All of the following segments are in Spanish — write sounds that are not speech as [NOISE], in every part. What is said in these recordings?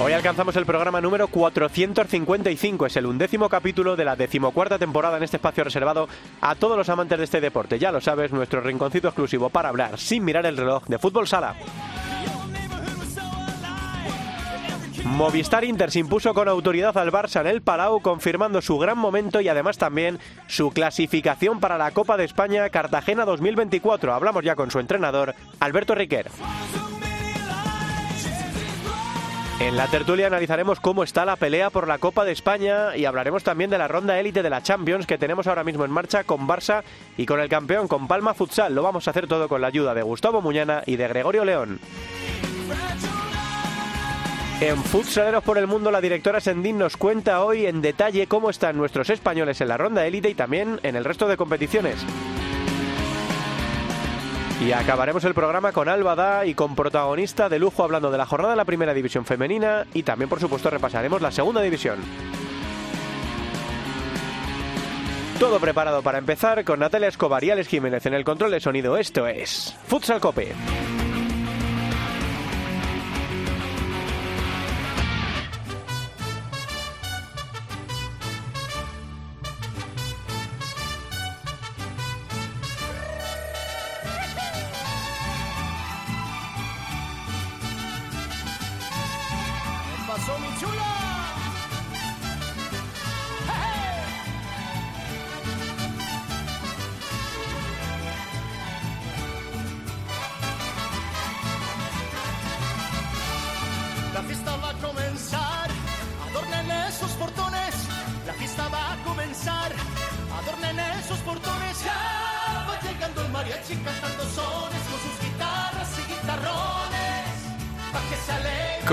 Hoy alcanzamos el programa número 455, es el undécimo capítulo de la decimocuarta temporada en este espacio reservado a todos los amantes de este deporte. Ya lo sabes, nuestro rinconcito exclusivo para hablar sin mirar el reloj de fútbol sala. Movistar Inter se impuso con autoridad al Barça en el Palau, confirmando su gran momento y además también su clasificación para la Copa de España Cartagena 2024. Hablamos ya con su entrenador, Alberto Riquer. En la tertulia analizaremos cómo está la pelea por la Copa de España y hablaremos también de la ronda élite de la Champions que tenemos ahora mismo en marcha con Barça y con el campeón, con Palma Futsal. Lo vamos a hacer todo con la ayuda de Gustavo Muñana y de Gregorio León. En Futsaleros por el Mundo, la directora Sendín nos cuenta hoy en detalle cómo están nuestros españoles en la ronda élite y también en el resto de competiciones. Y acabaremos el programa con Alba y con protagonista de lujo hablando de la jornada de la primera división femenina y también por supuesto repasaremos la segunda división. Todo preparado para empezar con Natalia Escobar y Alex Jiménez en el control de sonido. Esto es Futsal Cope. La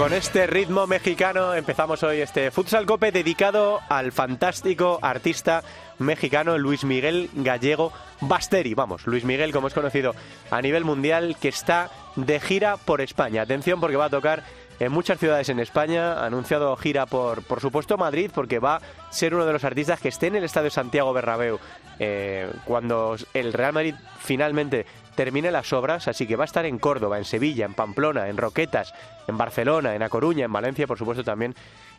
Con este ritmo mexicano empezamos hoy este Futsal Cope dedicado al fantástico artista mexicano Luis Miguel Gallego Basteri. Vamos, Luis Miguel, como es conocido a nivel mundial, que está de gira por España. Atención porque va a tocar en muchas ciudades en España. Anunciado gira por, por supuesto, Madrid, porque va a ser uno de los artistas que esté en el Estadio Santiago Bernabéu eh, cuando el Real Madrid finalmente termine las obras. Así que va a estar en Córdoba, en Sevilla, en Pamplona, en Roquetas, en Barcelona, en A Coruña, en Valencia, por supuesto, también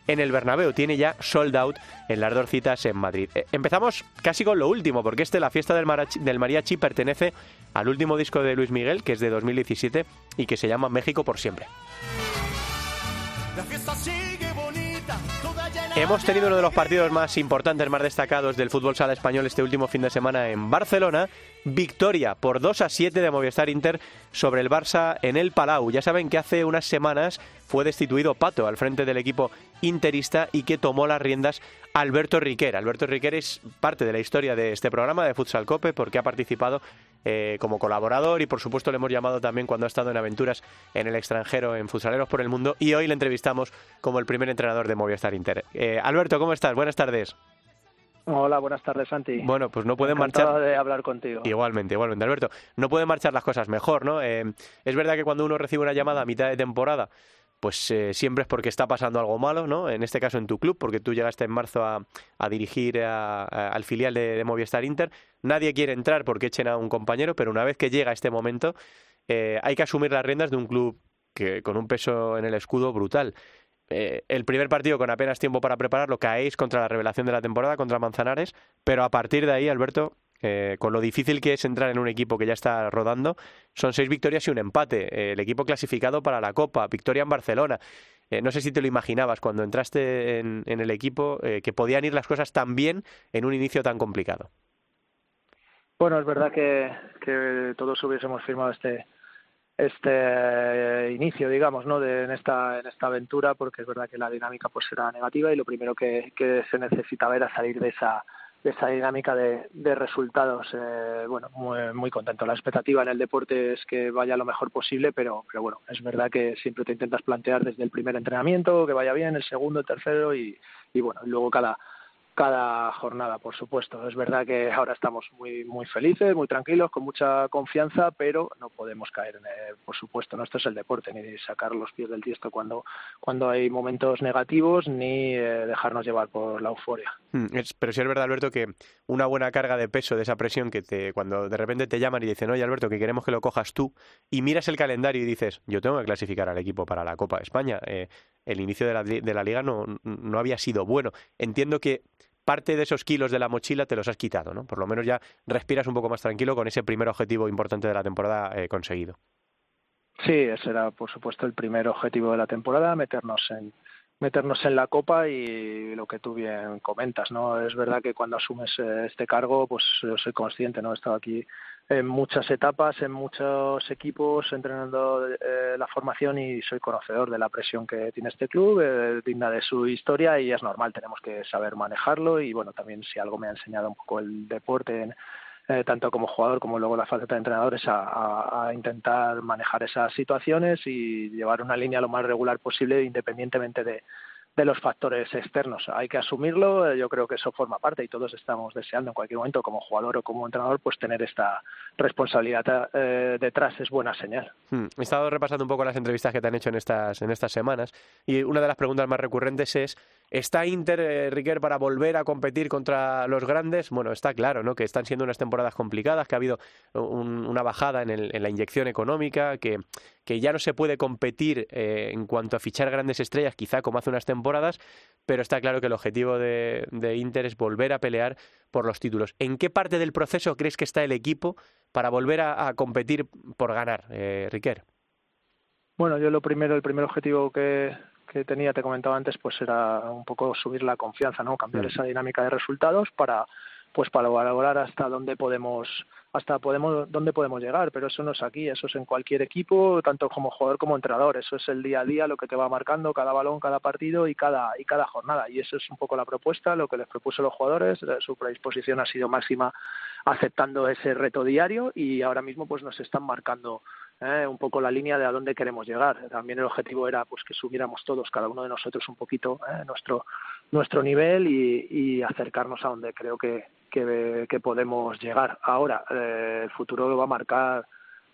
en el Bernabéu. Tiene ya sold out en las dos citas en Madrid. Eh, empezamos casi con lo último, porque este, la fiesta del, del mariachi, pertenece al último disco de Luis Miguel, que es de 2017 y que se llama México por siempre. La fiesta sigue Hemos tenido uno de los partidos más importantes, más destacados del fútbol sala español este último fin de semana en Barcelona. Victoria por 2 a 7 de Movistar Inter sobre el Barça en el Palau. Ya saben que hace unas semanas fue destituido Pato al frente del equipo interista y que tomó las riendas Alberto Riquer. Alberto Riquer es parte de la historia de este programa de Futsal Cope porque ha participado eh, como colaborador y por supuesto le hemos llamado también cuando ha estado en aventuras en el extranjero, en Futsaleros por el Mundo y hoy le entrevistamos como el primer entrenador de Movistar Inter. Eh, Alberto, ¿cómo estás? Buenas tardes. Hola, buenas tardes, Santi. Bueno, pues no pueden Encantado marchar... de hablar contigo. Igualmente, igualmente, Alberto. No pueden marchar las cosas mejor, ¿no? Eh, es verdad que cuando uno recibe una llamada a mitad de temporada, pues eh, siempre es porque está pasando algo malo, ¿no? En este caso en tu club, porque tú llegaste en marzo a, dirigir a- a- al filial de, de Movistar Inter. Nadie quiere entrar porque echen a un compañero, pero una vez que llega este momento, eh, hay que asumir las riendas de un club que con un peso en el escudo brutal. Eh, el primer partido con apenas tiempo para prepararlo, caéis contra la revelación de la temporada, contra Manzanares, pero a partir de ahí, Alberto, eh, con lo difícil que es entrar en un equipo que ya está rodando, son seis victorias y un empate. Eh, el equipo clasificado para la Copa, victoria en Barcelona. Eh, no sé si te lo imaginabas cuando entraste en, en el equipo eh, que podían ir las cosas tan bien en un inicio tan complicado. Bueno, es verdad que, todos hubiésemos firmado este este inicio, digamos, ¿no? De, en esta en esta aventura, porque es verdad que la dinámica pues era negativa y lo primero que, que se necesitaba era salir de esa esa dinámica de, de resultados. Eh, bueno, muy, contento. La expectativa en el deporte es que vaya lo mejor posible, pero, pero bueno, es verdad que siempre te intentas plantear desde el primer entrenamiento que vaya bien, el segundo, el tercero y, y bueno, luego cada cada jornada, por supuesto. Es verdad que ahora estamos muy muy felices, muy tranquilos, con mucha confianza, pero no podemos caer, en por supuesto. No esto es el deporte, ni sacar los pies del tiesto cuando cuando hay momentos negativos, ni eh, dejarnos llevar por la euforia. Mm, pero sí es verdad, Alberto, que una buena carga de peso de esa presión que te cuando de repente te llaman y dicen, oye, Alberto, que queremos que lo cojas tú, y miras el calendario y dices, yo tengo que clasificar al equipo para la Copa de España. Eh, el inicio de la, de la liga no, no había sido bueno. Entiendo que parte de esos kilos de la mochila te los has quitado, ¿no? Por lo menos ya respiras un poco más tranquilo con ese primer objetivo importante de la temporada eh, conseguido. Sí, ese era, por supuesto, el primer objetivo de la temporada, meternos en meternos en la copa y lo que tú bien comentas, ¿no? Es verdad que cuando asumes eh, este cargo, pues soy consciente, ¿no? He estado aquí en muchas etapas, en muchos equipos, entrenando eh, la formación y soy conocedor de la presión que tiene este club, eh, digna de su historia y es normal, tenemos que saber manejarlo y bueno, también si algo me ha enseñado un poco el deporte, eh, tanto como jugador como luego la faceta de entrenador, es a, a, intentar manejar esas situaciones y llevar una línea lo más regular posible independientemente de, de los factores externos. Hay que asumirlo, yo creo que eso forma parte y todos estamos deseando en cualquier momento como jugador o como entrenador pues tener esta responsabilidad eh, detrás es buena señal. Hmm. He estado repasando un poco las entrevistas que te han hecho en estas en estas semanas y una de las preguntas más recurrentes es ¿Está Inter, eh, Riquer, para volver a competir contra los grandes? Bueno, está claro, ¿no? Que están siendo unas temporadas complicadas, que ha habido una bajada en, la inyección económica, que, ya no se puede competir eh, en cuanto a fichar grandes estrellas, quizá como hace unas temporadas, pero está claro que el objetivo de, Inter es volver a pelear por los títulos. ¿En qué parte del proceso crees que está el equipo para volver a, competir por ganar, eh, Riquer? Bueno, yo lo primero, el primer objetivo que, que tenía, te comentaba antes, pues era un poco subir la confianza, ¿no? Cambiar mm. esa dinámica de resultados para pues para valorar hasta dónde podemos hasta podemos dónde podemos llegar, pero eso no es aquí, eso es en cualquier equipo, tanto como jugador como entrenador, eso es el día a día lo que te va marcando cada balón, cada partido y cada y cada jornada y eso es un poco la propuesta, lo que les propuso los jugadores, eh, su predisposición ha sido máxima aceptando ese reto diario y ahora mismo pues nos están marcando ¿eh? un poco la línea de a dónde queremos llegar. También el objetivo era pues que subiéramos todos, cada uno de nosotros un poquito ¿eh? nuestro nuestro nivel y, y, acercarnos a donde creo que, que, que podemos llegar. Ahora, eh, el futuro lo va a marcar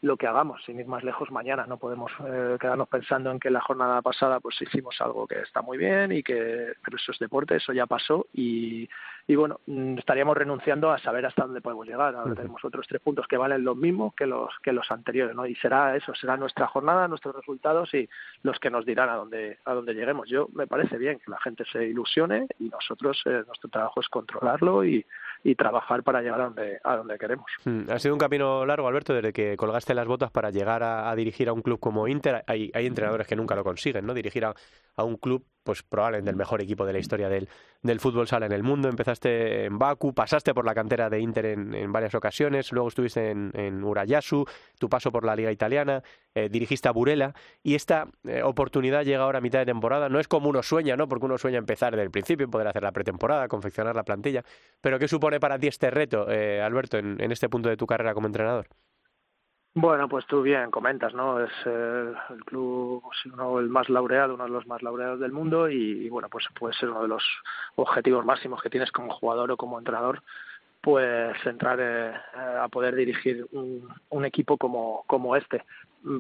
lo que hagamos, sin ir más lejos mañana. No podemos eh, quedarnos pensando en que la jornada pasada pues hicimos algo que está muy bien y que, pero eso es deporte, eso ya pasó y, y bueno, mm, estaríamos renunciando a saber hasta dónde podemos llegar. Ahora tenemos otros tres puntos que valen lo mismo que los que los anteriores, ¿no? Y será eso, será nuestra jornada, nuestros resultados y los que nos dirán a dónde a dónde lleguemos. Yo me parece bien que la gente se ilusione y nosotros eh, nuestro trabajo es controlarlo y, y trabajar para llegar a donde a donde queremos. Mm, ha sido un camino largo, Alberto, desde que colgaste las botas para llegar a, dirigir a un club como Inter. Hay, hay entrenadores que nunca lo consiguen, ¿no? Dirigir a, a un club pues probablemente el mejor equipo de la historia del, del fútbol sala en el mundo. Empezaste en Baku, pasaste por la cantera de Inter en, varias ocasiones, luego estuviste en, en, Urayasu, tu paso por la liga italiana, eh, dirigiste a Burela y esta eh, oportunidad llega ahora a mitad de temporada. No es como uno sueña, ¿no? Porque uno sueña empezar desde el principio, poder hacer la pretemporada, confeccionar la plantilla. Pero ¿qué supone para ti este reto, eh, Alberto, en este punto de tu carrera como entrenador? Bueno, pues tú bien comentas, ¿no? Es eh, el club uno el más laureado, uno de los más laureados del mundo y, bueno, pues puede ser uno de los objetivos máximos que tienes como jugador o como entrenador, pues entrar eh, a poder dirigir un, equipo como, como este.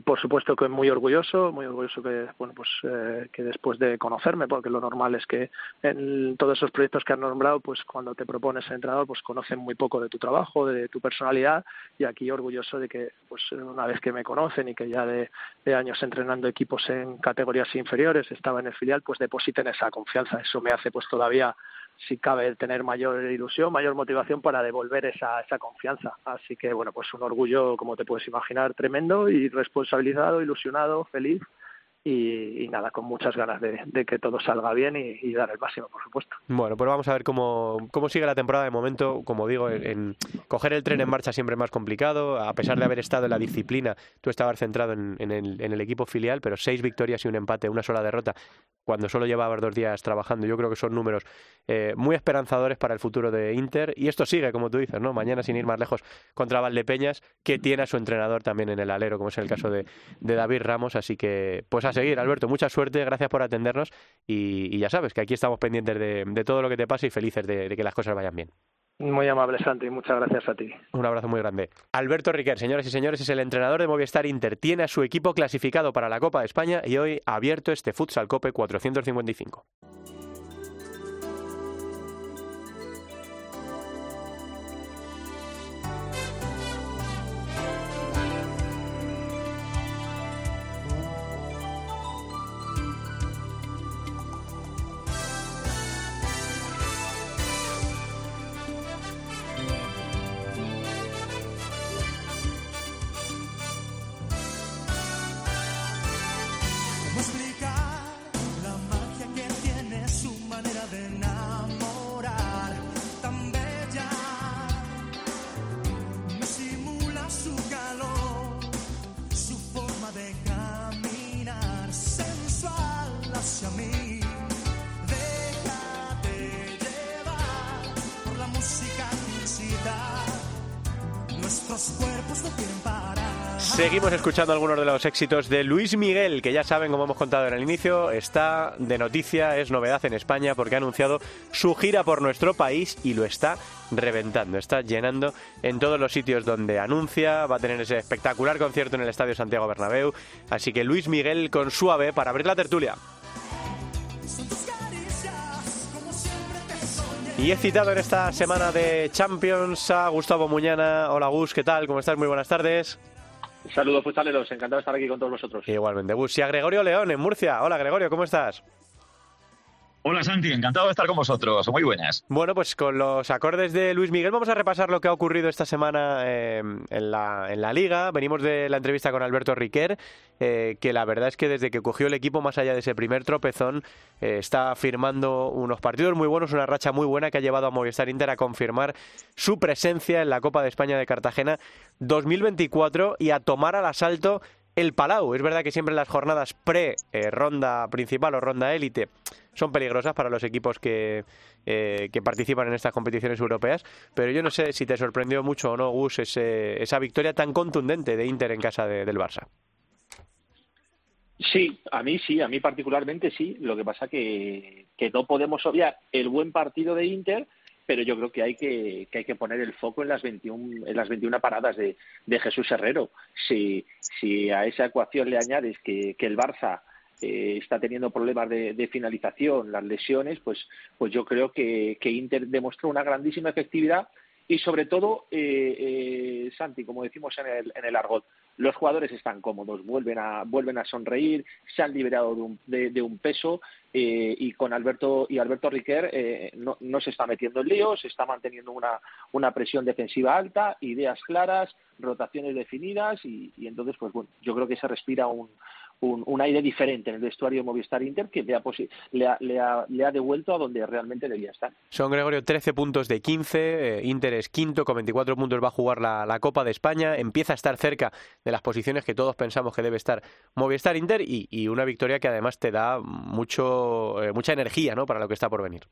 Por supuesto que muy orgulloso, muy orgulloso que bueno pues eh, que después de conocerme, porque lo normal es que en todos esos proyectos que has nombrado, pues cuando te propones ser entrenador, pues conocen muy poco de tu trabajo, de tu personalidad, y aquí orgulloso de que pues una vez que me conocen y que ya de, de años entrenando equipos en categorías inferiores, estaba en el filial, pues depositen esa confianza. Eso me hace pues todavía si cabe tener mayor ilusión, mayor motivación para devolver esa, esa confianza. Así que, bueno, pues un orgullo, como te puedes imaginar, tremendo y responsabilizado, ilusionado, feliz y, nada, con muchas ganas de, que todo salga bien y, dar el máximo, por supuesto. Bueno, pues vamos a ver cómo, cómo sigue la temporada de momento. Como digo, en, coger el tren en marcha siempre es más complicado. A pesar de haber estado en la disciplina, tú estabas centrado en, el, equipo filial, pero seis victorias y un empate, una sola derrota, cuando solo llevaba dos días trabajando. Yo creo que son números eh, muy esperanzadores para el futuro de Inter. Y esto sigue, como tú dices, ¿no? Mañana, sin ir más lejos, contra Valdepeñas, que tiene a su entrenador también en el alero, como es el caso de, de David Ramos. Así que, pues a seguir, Alberto, mucha suerte, gracias por atendernos. Y, ya sabes que aquí estamos pendientes de, todo lo que te pase y felices de, de que las cosas vayan bien. Muy amable, Santi. Muchas gracias a ti. Un abrazo muy grande. Alberto Riquer, señores y señores, es el entrenador de Movistar Inter. Tiene a su equipo clasificado para la Copa de España y hoy ha abierto este Futsal Cope 455. Seguimos escuchando algunos de los éxitos de Luis Miguel, que ya saben, como hemos contado en el inicio, está de noticia, es novedad en España porque ha anunciado su gira por nuestro país y lo está reventando, está llenando en todos los sitios donde anuncia, va a tener ese espectacular concierto en el Estadio Santiago Bernabéu, así que Luis Miguel con suave para abrir la tertulia. Y he citado en esta semana de Champions a Gustavo Muñana. Hola Gus, ¿qué tal? ¿Cómo estás? Muy buenas tardes. Saludos futsaleros, encantado de estar aquí con todos vosotros. Igualmente, Gus. Y a Gregorio León en Murcia. Hola Gregorio, ¿cómo estás? Hola Santi, encantado de estar con vosotros. Muy buenas. Bueno, pues con los acordes de Luis Miguel vamos a repasar lo que ha ocurrido esta semana eh, en, la, en, la, liga. Venimos de la entrevista con Alberto Riquer, eh, que la verdad es que desde que cogió el equipo, más allá de ese primer tropezón, eh, está firmando unos partidos muy buenos, una racha muy buena que ha llevado a Movistar Inter a confirmar su presencia en la Copa de España de Cartagena 2024 y a tomar al asalto el Palau. Es verdad que siempre las jornadas pre-ronda principal o ronda élite son peligrosas para los equipos que, eh, que participan en estas competiciones europeas, pero yo no sé si te sorprendió mucho o no, Gus, ese, esa victoria tan contundente de Inter en casa del Barça. Sí, a mí sí, a mí particularmente sí. Lo que pasa que, que no podemos obviar el buen partido de Inter, pero yo creo que hay que, que hay que poner el foco en las 21, en las 21 paradas de, de Jesús Herrero. Si, si a esa ecuación le añades que, que el Barça eh, está teniendo problemas de, finalización, las lesiones, pues, pues yo creo que, Inter demostró una grandísima efectividad y sobre todo, eh, eh, Santi, como decimos en el, en el argot, los jugadores están cómodos, vuelven a, vuelven a sonreír, se han liberado de un, de, un peso y con Alberto y Alberto Riquer no, no, se está metiendo en líos, se está manteniendo una, una presión defensiva alta, ideas claras, rotaciones definidas y, y entonces, pues bueno, yo creo que se respira un, un, aire diferente en el vestuario de Movistar Inter que le ha, le, ha, le, ha, devuelto a donde realmente debía estar. Son Gregorio 13 puntos de 15, eh, Inter es quinto, con 24 puntos va a jugar la, Copa de España, empieza a estar cerca de las posiciones que todos pensamos que debe estar Movistar Inter y, y una victoria que además te da mucho, eh, mucha energía ¿no? para lo que está por venir.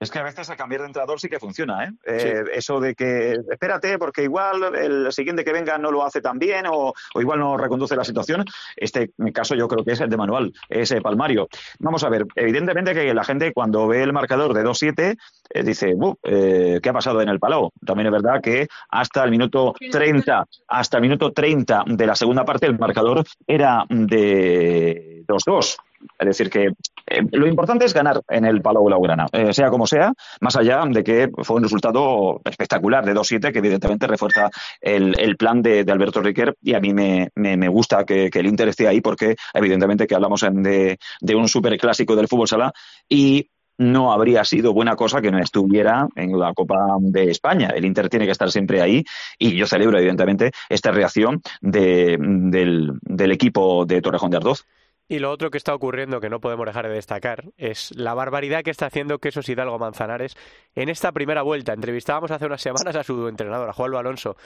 Es que a veces a cambiar de entrenador sí que funciona, ¿eh? eh eso de que espérate, porque igual el siguiente que venga no lo hace tan bien o, igual no reconduce la situación. Este caso yo creo que es el de Manuel, ese Palmario. Vamos a ver, evidentemente que la gente cuando ve el marcador de 2-7 eh, dice, eh, ¿qué ha pasado en el Palau? También es verdad que hasta el minuto 30, hasta el minuto 30 de la segunda parte el marcador era de 2-2. Es decir, que eh, lo importante es ganar en el Palau Blaugrana, eh, sea como sea, más allá de que fue un resultado espectacular de 2-7, que evidentemente refuerza el, plan de, Alberto Riquer y a mí me, gusta que, el Inter esté ahí porque evidentemente que hablamos de, de un superclásico del fútbol sala y no habría sido buena cosa que no estuviera en la Copa de España. El Inter tiene que estar siempre ahí y yo celebro, evidentemente, esta reacción del, del equipo de Torrejón de Ardoz. Y lo otro que está ocurriendo, que no podemos dejar de destacar, es la barbaridad que está haciendo Quesos Hidalgo Manzanares en esta primera vuelta. Entrevistábamos hace unas semanas a su entrenador, a Juan Alonso.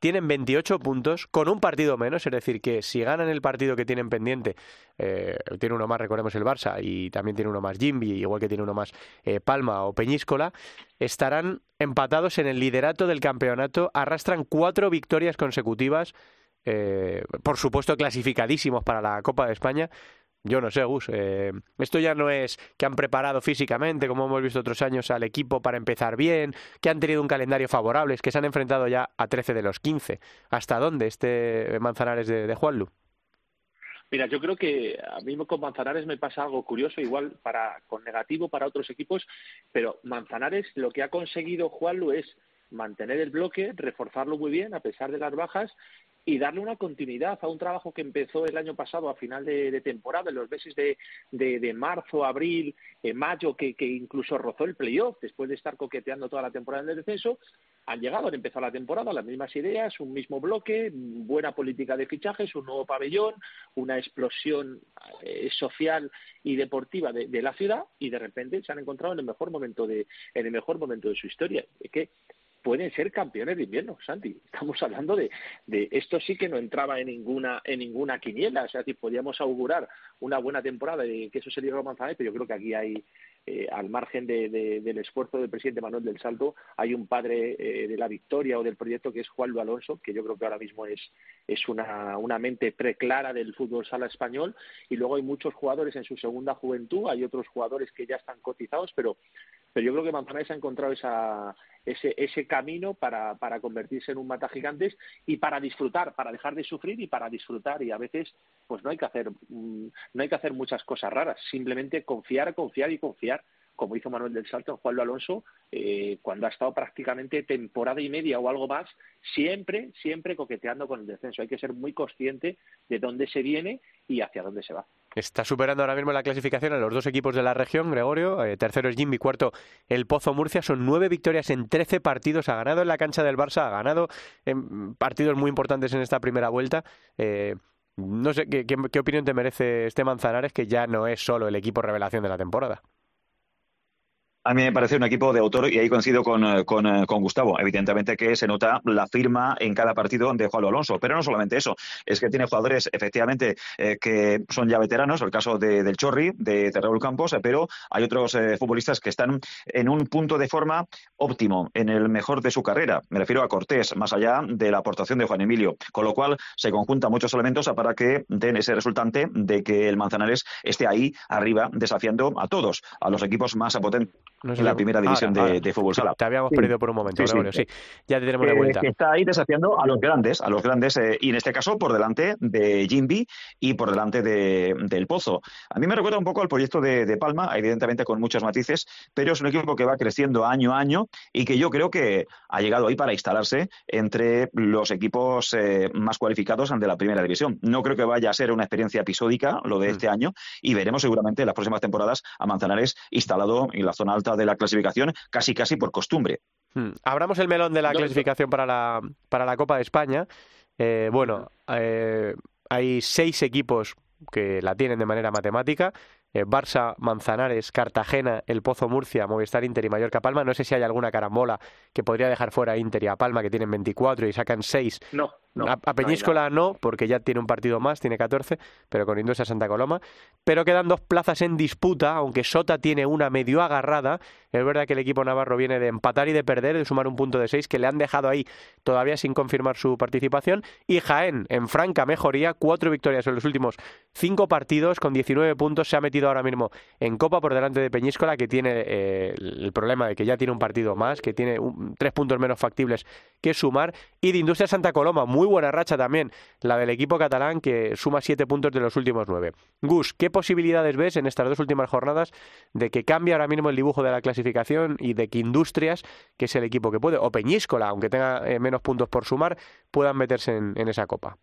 Tienen 28 puntos con un partido menos, es decir, que si ganan el partido que tienen pendiente, eh, tiene uno más, recordemos el Barça, y también tiene uno más Jimby, igual que tiene uno más eh, Palma o Peñíscola, estarán empatados en el liderato del campeonato, arrastran cuatro victorias consecutivas eh, por supuesto clasificadísimos para la Copa de España. Yo no sé, Gus. Eh, esto ya no es que han preparado físicamente, como hemos visto otros años, al equipo para empezar bien, que han tenido un calendario favorable, es que se han enfrentado ya a 13 de los 15. ¿Hasta dónde este Manzanares de, de Juanlu? Mira, yo creo que a mí con Manzanares me pasa algo curioso, igual para con negativo para otros equipos, pero Manzanares lo que ha conseguido Juanlu es mantener el bloque, reforzarlo muy bien a pesar de las bajas y darle una continuidad a un trabajo que empezó el año pasado a final de, temporada, en los meses de, de, marzo, abril, eh, mayo, que, incluso rozó el playoff después de estar coqueteando toda la temporada en el descenso. Han llegado, han empezado la temporada, las mismas ideas, un mismo bloque, buena política de fichajes, un nuevo pabellón, una explosión eh, social y deportiva de, la ciudad y de repente se han encontrado en el mejor momento de, en el mejor momento de su historia. que pueden ser campeones de invierno, Santi. Estamos hablando de, de esto sí que no entraba en ninguna en ninguna quiniela, o sea, si podíamos augurar una buena temporada y que eso sería lo Manzanares, pero yo creo que aquí hay eh, al margen de, del esfuerzo del presidente Manuel del Salto, hay un padre eh, de la victoria o del proyecto que es Juan Lu Alonso, que yo creo que ahora mismo es, es una, una mente preclara del fútbol sala español, y luego hay muchos jugadores en su segunda juventud, hay otros jugadores que ya están cotizados, pero, pero yo creo que Manzanares ha encontrado esa, ese, ese camino para, convertirse en un mata gigantes y para disfrutar, para dejar de sufrir y para disfrutar. Y a veces, pues no hay que hacer, mm, no hay que hacer muchas cosas raras, simplemente confiar, confiar y confiar como hizo Manuel del Salto en Juan Alonso, eh, cuando ha estado prácticamente temporada y media o algo más, siempre, siempre coqueteando con el descenso. Hay que ser muy consciente de dónde se viene y hacia dónde se va. Está superando ahora mismo la clasificación a los dos equipos de la región, Gregorio. Eh, tercero es Jimmy, cuarto el Pozo Murcia. Son nueve victorias en trece partidos. Ha ganado en la cancha del Barça, ha ganado en partidos muy importantes en esta primera vuelta. Eh, no sé, ¿qué, ¿qué, opinión te merece este Manzanares, que ya no es solo el equipo revelación de la temporada? A mí me parece un equipo de autor y ahí coincido con, eh, eh, con, Gustavo. Evidentemente que se nota la firma en cada partido de Juan Alonso, pero no solamente eso, es que tiene jugadores efectivamente eh, que son ya veteranos, el caso de, del Chorri, de Terraul Campos, pero hay otros futbolistas que están en un punto de forma óptimo, en el mejor de su carrera. Me refiero a Cortés, más allá de la aportación de Juan Emilio, con lo cual se conjuntan muchos elementos para que den ese resultante de que el Manzanares esté ahí arriba desafiando a todos, a los equipos más potentes en la primera división de, fútbol sala. Te habíamos perdido por un momento, sí, sí. Ya te tenemos de vuelta. está ahí desafiando a los grandes, a los grandes, eh, y en este caso por delante de Jimby y por delante de, del Pozo. A mí me recuerda un poco al proyecto de, Palma, evidentemente con muchos matices, pero es un equipo que va creciendo año a año y que yo creo que ha llegado ahí para instalarse entre los equipos eh, más cualificados ante la primera división. No creo que vaya a ser una experiencia episódica lo de mm. este año y veremos seguramente en las próximas temporadas a Manzanares instalado en la zona alta de la clasificación casi casi por costumbre. Hmm. Abramos el melón de la clasificación para la, para la Copa de España. Eh, bueno, eh, hay seis equipos que la tienen de manera matemática. Eh, Barça, Manzanares, Cartagena, El Pozo Murcia, Movistar Inter y Mallorca Palma. No sé si hay alguna carambola que podría dejar fuera a Inter y a Palma, que tienen 24 y sacan 6. No a, Peñíscola no, porque ya tiene un partido más, tiene 14, pero con Industria Santa Coloma. Pero quedan dos plazas en disputa, aunque Sota tiene una medio agarrada. Es verdad que el equipo navarro viene de empatar y de perder, de sumar un punto de 6, que le han dejado ahí todavía sin confirmar su participación. Y Jaén, en franca mejoría, cuatro victorias en los últimos cinco partidos, con 19 puntos, se ha metido ahora mismo en Copa por delante de Peñíscola, que tiene eh, el problema de que ya tiene un partido más, que tiene tres puntos menos factibles que sumar. Y de Industria Santa Coloma, muy buena racha también la del equipo catalán que suma siete puntos de los últimos nueve. Gus, ¿qué posibilidades ves en estas dos últimas jornadas de que cambie ahora mismo el dibujo de la clasificación y de que Industrias, que es el equipo que puede, o Peñíscola, aunque tenga eh, menos puntos por sumar, puedan meterse en, esa copa?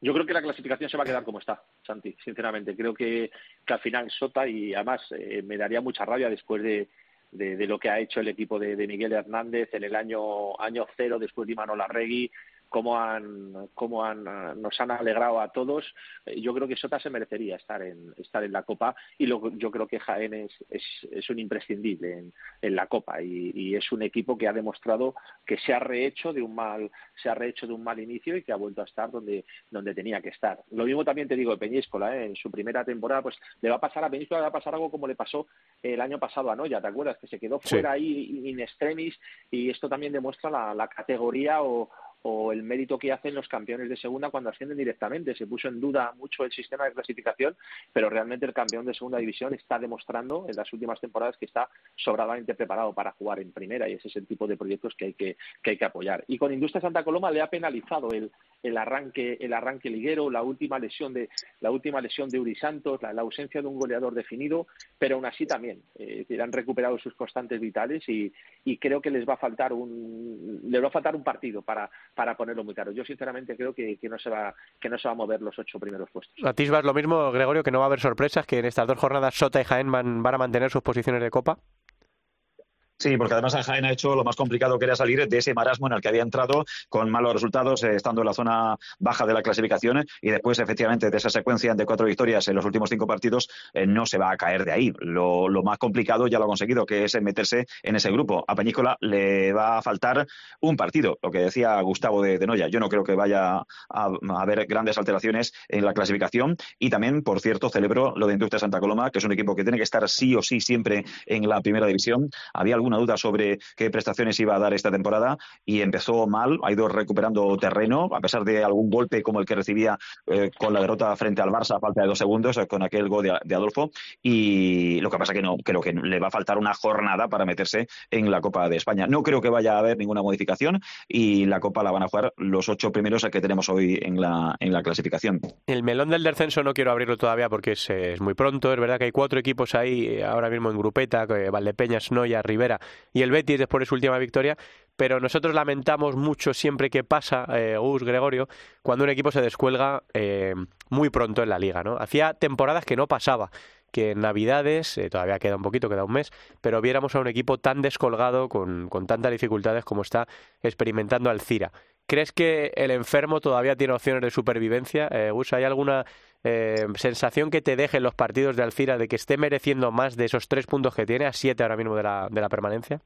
Yo creo que la clasificación se va a quedar como está, Santi, sinceramente. Creo que, al final Sota y además eh, me daría mucha rabia después de, lo que ha hecho el equipo de, de, Miguel Hernández en el año, año cero después de Imanol Arregui, cómo han, cómo han, nos han alegrado a todos. Eh, yo creo que Sota se merecería estar en, estar en la Copa y lo, yo creo que Jaén es, es, es un imprescindible en, en la Copa y, y, es un equipo que ha demostrado que se ha rehecho de un mal se ha rehecho de un mal inicio y que ha vuelto a estar donde, donde tenía que estar. Lo mismo también te digo de Peñíscola, ¿eh? en su primera temporada, pues le va a pasar a Peñíscola, le va a pasar algo como le pasó el año pasado a Noya, ¿te acuerdas? Que se quedó fuera sí. ahí in extremis y esto también demuestra la, la categoría o, o el mérito que hacen los campeones de segunda cuando ascienden directamente. Se puso en duda mucho el sistema de clasificación, pero realmente el campeón de segunda división está demostrando en las últimas temporadas que está sobradamente preparado para jugar en primera y ese es el tipo de proyectos que hay que, que, hay que apoyar. Y con Industria Santa Coloma le ha penalizado el, el arranque el arranque liguero, la última lesión de la última lesión de Uri Santos, la, ausencia de un goleador definido, pero aún así también eh, han recuperado sus constantes vitales y, y creo que les va a faltar un les va a faltar un partido para para ponerlo muy claro. Yo sinceramente creo que, que, no se va que no se va a mover los ocho primeros puestos. ¿Atisbas lo mismo, Gregorio, que no va a haber sorpresas, que en estas dos jornadas Sota y Jaén van a mantener sus posiciones de Copa? Sí, porque además a Jaén ha hecho lo más complicado que era salir de ese marasmo en el que había entrado con malos resultados, eh, estando en la zona baja de la clasificación y después, efectivamente, de esa secuencia de cuatro victorias en los últimos cinco partidos, eh, no se va a caer de ahí. Lo, más complicado ya lo ha conseguido, que es meterse en ese grupo. A Peñícola le va a faltar un partido, lo que decía Gustavo de, de Noya. Yo no creo que vaya a, a, haber grandes alteraciones en la clasificación y también, por cierto, celebro lo de Industria Santa Coloma, que es un equipo que tiene que estar sí o sí siempre en la primera división. Había algún una duda sobre qué prestaciones iba a dar esta temporada y empezó mal, ha ido recuperando terreno, a pesar de algún golpe como el que recibía eh, con la derrota frente al Barça a falta de dos segundos, eh, con aquel gol de, Adolfo. Y lo que pasa que no, creo que le va a faltar una jornada para meterse en la Copa de España. No creo que vaya a haber ninguna modificación y la Copa la van a jugar los ocho primeros que tenemos hoy en la, en la clasificación. El melón del descenso no quiero abrirlo todavía porque es, es muy pronto. Es verdad que hay cuatro equipos ahí eh, ahora mismo en grupeta, Valdepeñas, Noya, Rivera y el Betis después de su última victoria, pero nosotros lamentamos mucho siempre que pasa, eh, Gus Gregorio, cuando un equipo se descuelga eh, muy pronto en la liga, ¿no? Hacía temporadas que no pasaba que en Navidades, eh, todavía queda un poquito, queda un mes, pero viéramos a un equipo tan descolgado, con, con tantas dificultades como está experimentando Alcira. ¿Crees que el enfermo todavía tiene opciones de supervivencia? Eh, Gus, ¿hay alguna eh, sensación que te deje en los partidos de Alcira de que esté mereciendo más de esos tres puntos que tiene a siete ahora mismo de la, de la permanencia?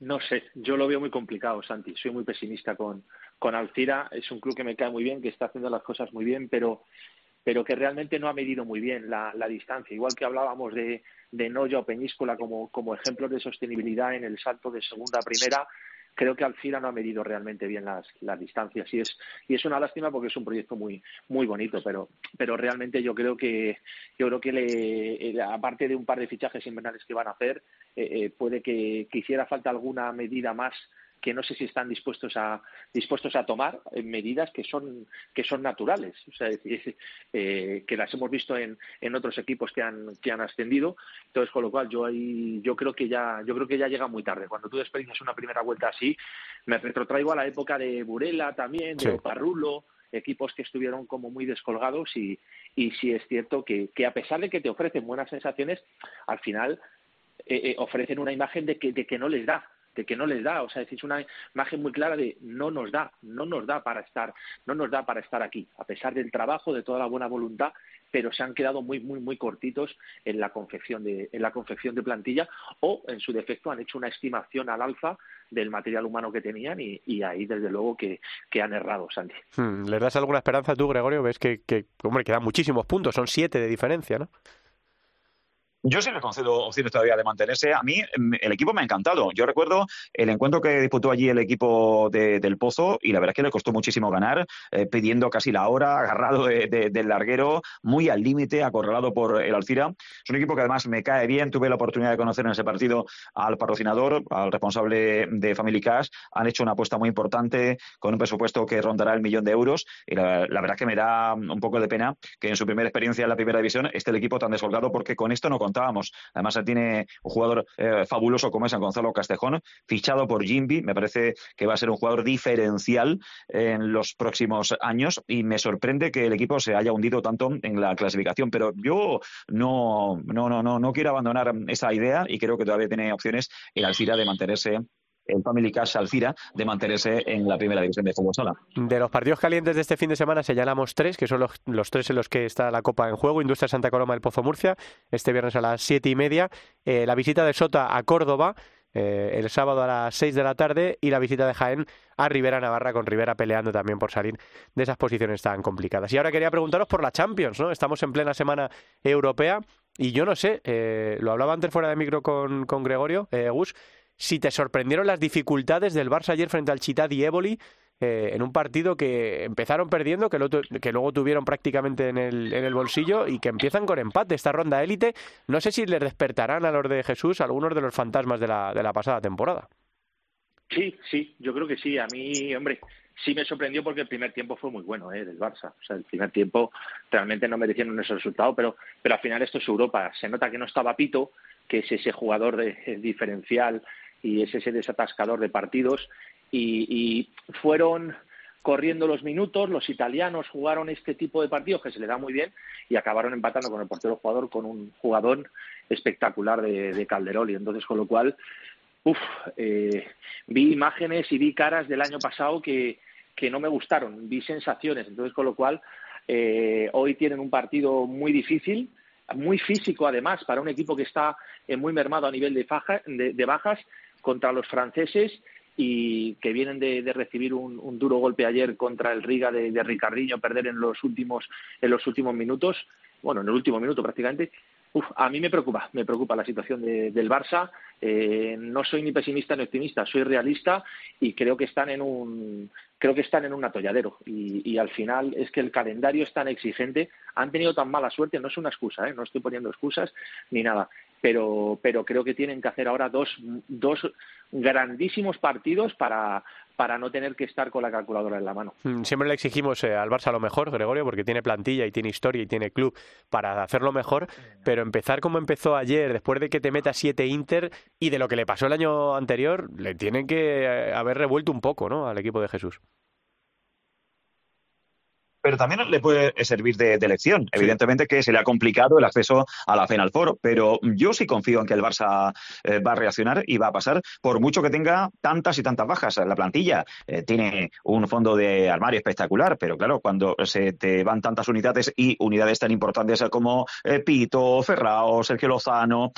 No sé, yo lo veo muy complicado, Santi. Soy muy pesimista con, con Alcira. Es un club que me cae muy bien, que está haciendo las cosas muy bien, pero, pero que realmente no ha medido muy bien la, la distancia. Igual que hablábamos de, de Noya o Peñíscola como, como ejemplos de sostenibilidad en el salto de segunda a primera, creo que Alcira no ha medido realmente bien las, las distancias y es y es una lástima porque es un proyecto muy muy bonito pero pero realmente yo creo que yo creo que le, aparte de un par de fichajes invernales que van a hacer eh, eh, puede que, que hiciera falta alguna medida más que no sé si están dispuestos a dispuestos a tomar medidas que son que son naturales. O sea eh, que las hemos visto en, en otros equipos que han que han ascendido. Entonces con lo cual yo ahí yo creo que ya yo creo que ya llega muy tarde. Cuando tú desperdicias una primera vuelta así me retrotraigo a la época de Burela también de sí. Parrulo equipos que estuvieron como muy descolgados y, y sí es cierto que, que a pesar de que te ofrecen buenas sensaciones, al final eh, eh, ofrecen una imagen de que, de que no les da, de que no les da, o sea, es una imagen muy clara de no nos da, no nos da para estar, no nos da para estar aquí, a pesar del trabajo, de toda la buena voluntad, pero se han quedado muy muy muy cortitos en la confección de en la confección de plantilla o en su defecto han hecho una estimación al alza del material humano que tenían y, y ahí desde luego que, que, han errado, Santi. Hmm, ¿Les das alguna esperanza tú, Gregorio? Ves que, que hombre, quedan muchísimos puntos, son siete de diferencia, ¿no? Yo sí le concedo opciones todavía de mantenerse. A mí el equipo me ha encantado. Yo recuerdo el encuentro que disputó allí el equipo de, del Pozo y la verdad es que le costó muchísimo ganar, eh, pidiendo casi la hora, [LAUGHS] agarrado de, de, del larguero, muy al límite, acorralado por el Alcira. Es un equipo que además me cae bien. Tuve la oportunidad de conocer en ese partido al patrocinador, al responsable de Family Cash. Han hecho una apuesta muy importante con un presupuesto que rondará el millón de euros y la, la verdad es que me da un poco de pena que en su primera experiencia en la primera división esté el equipo tan descolgado porque con esto no contábamos. Además, tiene un jugador eh, fabuloso como es San Gonzalo Castejón, fichado por Jimby. Me parece que va a ser un jugador diferencial en los próximos años y me sorprende que el equipo se haya hundido tanto en la clasificación. Pero yo no, no, no, no, no quiero abandonar esa idea y creo que todavía tiene opciones el Alcira de mantenerse el Family Cash Alcira de mantenerse en la primera división de fútbol sala. De los partidos calientes de este fin de semana señalamos tres, que son los, tres en los que está la Copa en juego. Industria Santa Coloma del Pozo Murcia, este viernes a las siete y media. Eh, la visita de Sota a Córdoba, eh, el sábado a las seis de la tarde y la visita de Jaén a Rivera Navarra con Rivera peleando también por salir de esas posiciones tan complicadas. Y ahora quería preguntaros por la Champions, ¿no? Estamos en plena semana europea y yo no sé, eh, lo hablaba antes fuera de micro con, con Gregorio, Gus, si te sorprendieron las dificultades del Barça ayer frente al Chitad y Éboli eh, en un partido que empezaron perdiendo, que, que luego tuvieron prácticamente en el, en el bolsillo y que empiezan con empate esta ronda élite. No sé si les despertarán a los de Jesús algunos de los fantasmas de la, de la pasada temporada. Sí, sí, yo creo que sí. A mí, hombre, sí me sorprendió porque el primer tiempo fue muy bueno ¿eh? del Barça. O sea, el primer tiempo realmente no merecieron ese resultado, pero, pero al final esto es Europa. Se nota que no estaba Pito, que es ese jugador de, diferencial y es ese desatascador de partidos y, fueron corriendo los minutos, los italianos jugaron este tipo de partidos que se le da muy bien y acabaron empatando con el portero jugador con un jugador espectacular de, de Calderoli. Entonces, con lo cual, uf, eh, vi imágenes y vi caras del año pasado que, que no me gustaron, vi sensaciones. Entonces, con lo cual, eh, hoy tienen un partido muy difícil, muy físico además, para un equipo que está eh, muy mermado a nivel de, de bajas contra los franceses y que vienen de, recibir un, duro golpe ayer contra el Riga de, de, Ricardinho, perder en los últimos en los últimos minutos, bueno, en el último minuto prácticamente. Uf, a mí me preocupa, me preocupa la situación del Barça. Eh, no soy ni pesimista ni optimista, soy realista y creo que están en un creo que están en un atolladero y, y, al final es que el calendario es tan exigente, han tenido tan mala suerte, no es una excusa, ¿eh? no estoy poniendo excusas ni nada, pero, pero creo que tienen que hacer ahora dos, dos grandísimos partidos para, para no tener que estar con la calculadora en la mano. Mm, siempre le exigimos eh, al Barça lo mejor, Gregorio, porque tiene plantilla y tiene historia y tiene club para hacerlo mejor, pero empezar como empezó ayer, después de que te meta siete Inter y de lo que le pasó el año anterior, le tienen que eh, haber revuelto un poco ¿no? al equipo de Jesús pero también le puede servir de, de lección. Evidentemente que se le ha complicado el acceso a la Final Four, pero yo sí confío en que el Barça eh, va a reaccionar y va a pasar, por mucho que tenga tantas y tantas bajas. La plantilla eh, tiene un fondo de armario espectacular, pero claro, cuando se te van tantas unidades y unidades tan importantes como eh, Pito, Ferrao, Sergio Lozano,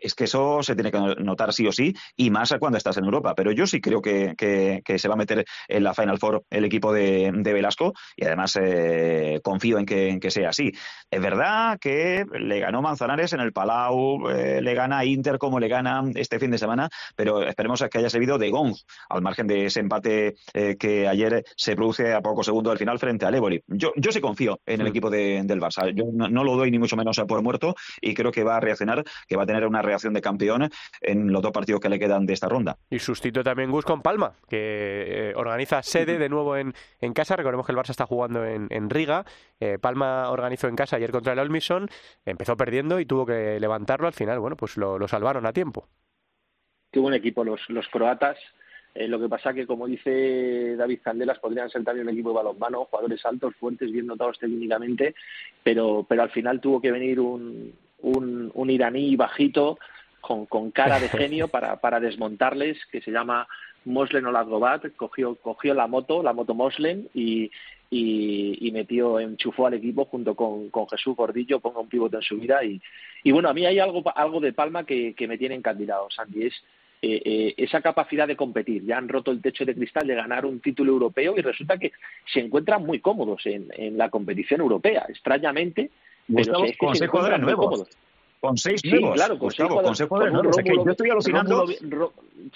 es que eso se tiene que notar sí o sí, y más cuando estás en Europa. Pero yo sí creo que, que, se va a meter en la Final Four el equipo de, de Velasco y además eh, confío en que, sea así. Es verdad que le ganó Manzanares en el Palau, eh, le gana Inter como le gana este fin de semana, pero esperemos que haya servido de gong al margen de ese empate eh, que ayer se produce a pocos segundos del final frente al Éboli. Yo, yo sí confío en el mm. equipo del Barça. Yo no, lo doy ni mucho menos por muerto y creo que va a reaccionar, que va a tener una reacción de campeón en los dos partidos que le quedan de esta ronda. Y sustituye también Gus con Palma, que organiza sede de nuevo en, en casa. Recordemos que el Barça está jugando en en, Riga. Eh, Palma organizó en casa ayer contra el Olmison, empezó perdiendo y tuvo que levantarlo. Al final, bueno, pues lo, salvaron a tiempo. Tuvo un equipo los, los croatas. Eh, lo que pasa que, como dice David Candelas, podrían ser también un equipo de balonmano, jugadores altos, fuertes, bien notados técnicamente, pero, pero al final tuvo que venir un, un, un iraní bajito con, con, cara de genio para, para desmontarles, que se llama Moslen Olazgobat, cogió, cogió la moto, la moto Moslen, y, y, metió, enchufó al equipo junto con, con Jesús Gordillo, ponga un pivote en su vida. Y, y bueno, a mí hay algo, algo de Palma que, que me tiene encandilado, Sandy, es eh, eh, esa capacidad de competir. Ya han roto el techo de cristal de ganar un título europeo y resulta que se encuentran muy cómodos en, en la competición europea, extrañamente. Pero es con seis jugadores nuevos. Con seis sí, nuevos. claro, con seis jugadores nuevos. yo estoy alucinando.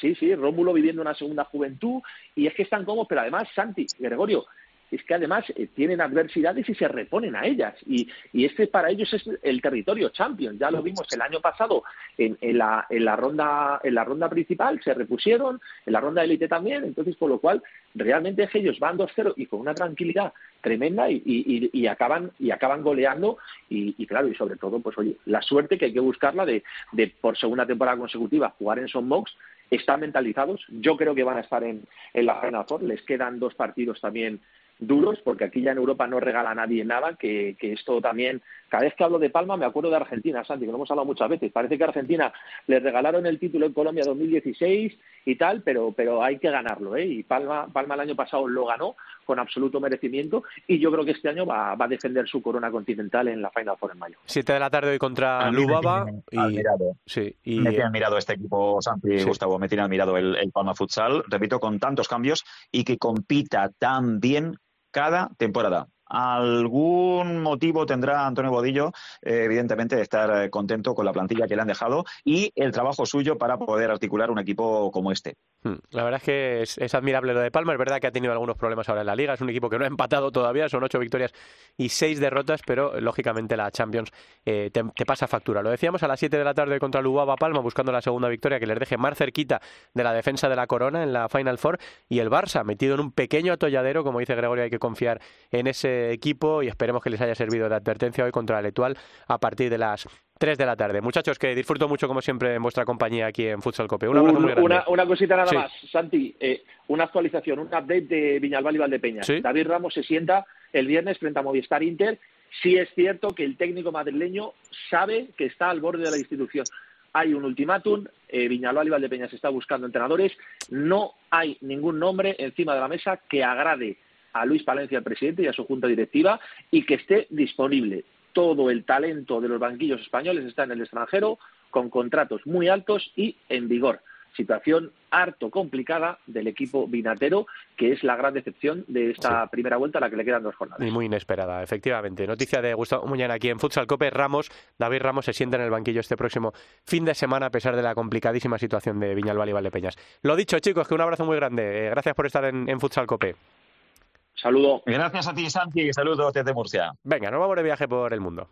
sí, sí, Rómulo viviendo una segunda juventud y es que están cómodos, pero además, Santi, Gregorio, es que además eh, tienen adversidades y se reponen a ellas. Y, y, este para ellos es el territorio champion. Ya lo vimos el año pasado en, en, la, en, la, ronda, en la ronda principal, se repusieron, en la ronda élite también. Entonces, por lo cual, realmente es que ellos van 2-0 y con una tranquilidad tremenda y, acaban, y acaban goleando. Y, claro, y sobre todo, pues oye, la suerte que hay que buscarla de, de por segunda temporada consecutiva jugar en Son Mox están mentalizados. Yo creo que van a estar en, en la Final Four. Les quedan dos partidos también duros, porque aquí ya en Europa no regala a nadie nada, que, que, esto también, cada vez que hablo de Palma me acuerdo de Argentina, Santi, que lo hemos hablado muchas veces, parece que a Argentina le regalaron el título en Colombia 2016 y tal, pero, pero hay que ganarlo, ¿eh? Y Palma, Palma el año pasado lo ganó con absoluto merecimiento y yo creo que este año va, va a defender su corona continental en la Final Four en mayo. Siete de la tarde hoy contra Lubaba. Y... Sí, y... Me tiene admirado este equipo, Santi sí. Gustavo, me tiene admirado el, el Palma Futsal, repito, con tantos cambios y que compita tan bien cada temporada. Algún motivo tendrá Antonio Bodillo, eh, evidentemente, de estar eh, contento con la plantilla que le han dejado y el trabajo suyo para poder articular un equipo como este. Hmm. La verdad es que es, admirable lo de Palma. Es verdad que ha tenido algunos problemas ahora en la liga. Es un equipo que no ha empatado todavía. Son ocho victorias y seis derrotas, pero lógicamente la Champions eh, te, pasa factura. Lo decíamos a las siete de la tarde contra Lubaba Palma, buscando la segunda victoria que les deje más cerquita de la defensa de la corona en la Final Four. Y el Barça, metido en un pequeño atolladero, como dice Gregorio, hay que confiar en ese equipo y esperemos que les haya servido de advertencia hoy contra el Etual a partir de las 3 de la tarde. Muchachos, que disfruto mucho como siempre en vuestra compañía aquí en Futsal Cope. Un abrazo Un, muy grande. Una, una cosita nada sí. más, Santi. Eh, una actualización, un update de Viñalbal y Valdepeñas. ¿Sí? David Ramos se sienta el viernes frente a Movistar Inter. Sí es cierto que el técnico madrileño sabe que está al borde de la institución. Hay un ultimátum, eh, Viñalbal y Valdepeñas está buscando entrenadores. No hay ningún nombre encima de la mesa que agrade a Luis Palencia, el presidente, y a su junta directiva, y que esté disponible. Todo el talento de los banquillos españoles está en el extranjero, con contratos muy altos y en vigor. Situación harto complicada del equipo vinatero, que es la gran decepción de esta sí. primera vuelta a la que le quedan dos jornadas. Y muy inesperada, efectivamente. Noticia de Gustavo Muñana aquí en Futsal Cope. Ramos, David Ramos se sienta en el banquillo este próximo fin de semana a pesar de la complicadísima situación de Viñalbal y Valdepeñas. Lo dicho, chicos, que un abrazo muy grande. Gracias por estar en, en Futsal Cope. Saludo. Gracias a ti, Santi. Saludos desde Murcia. Venga, nos vamos de viaje por el mundo.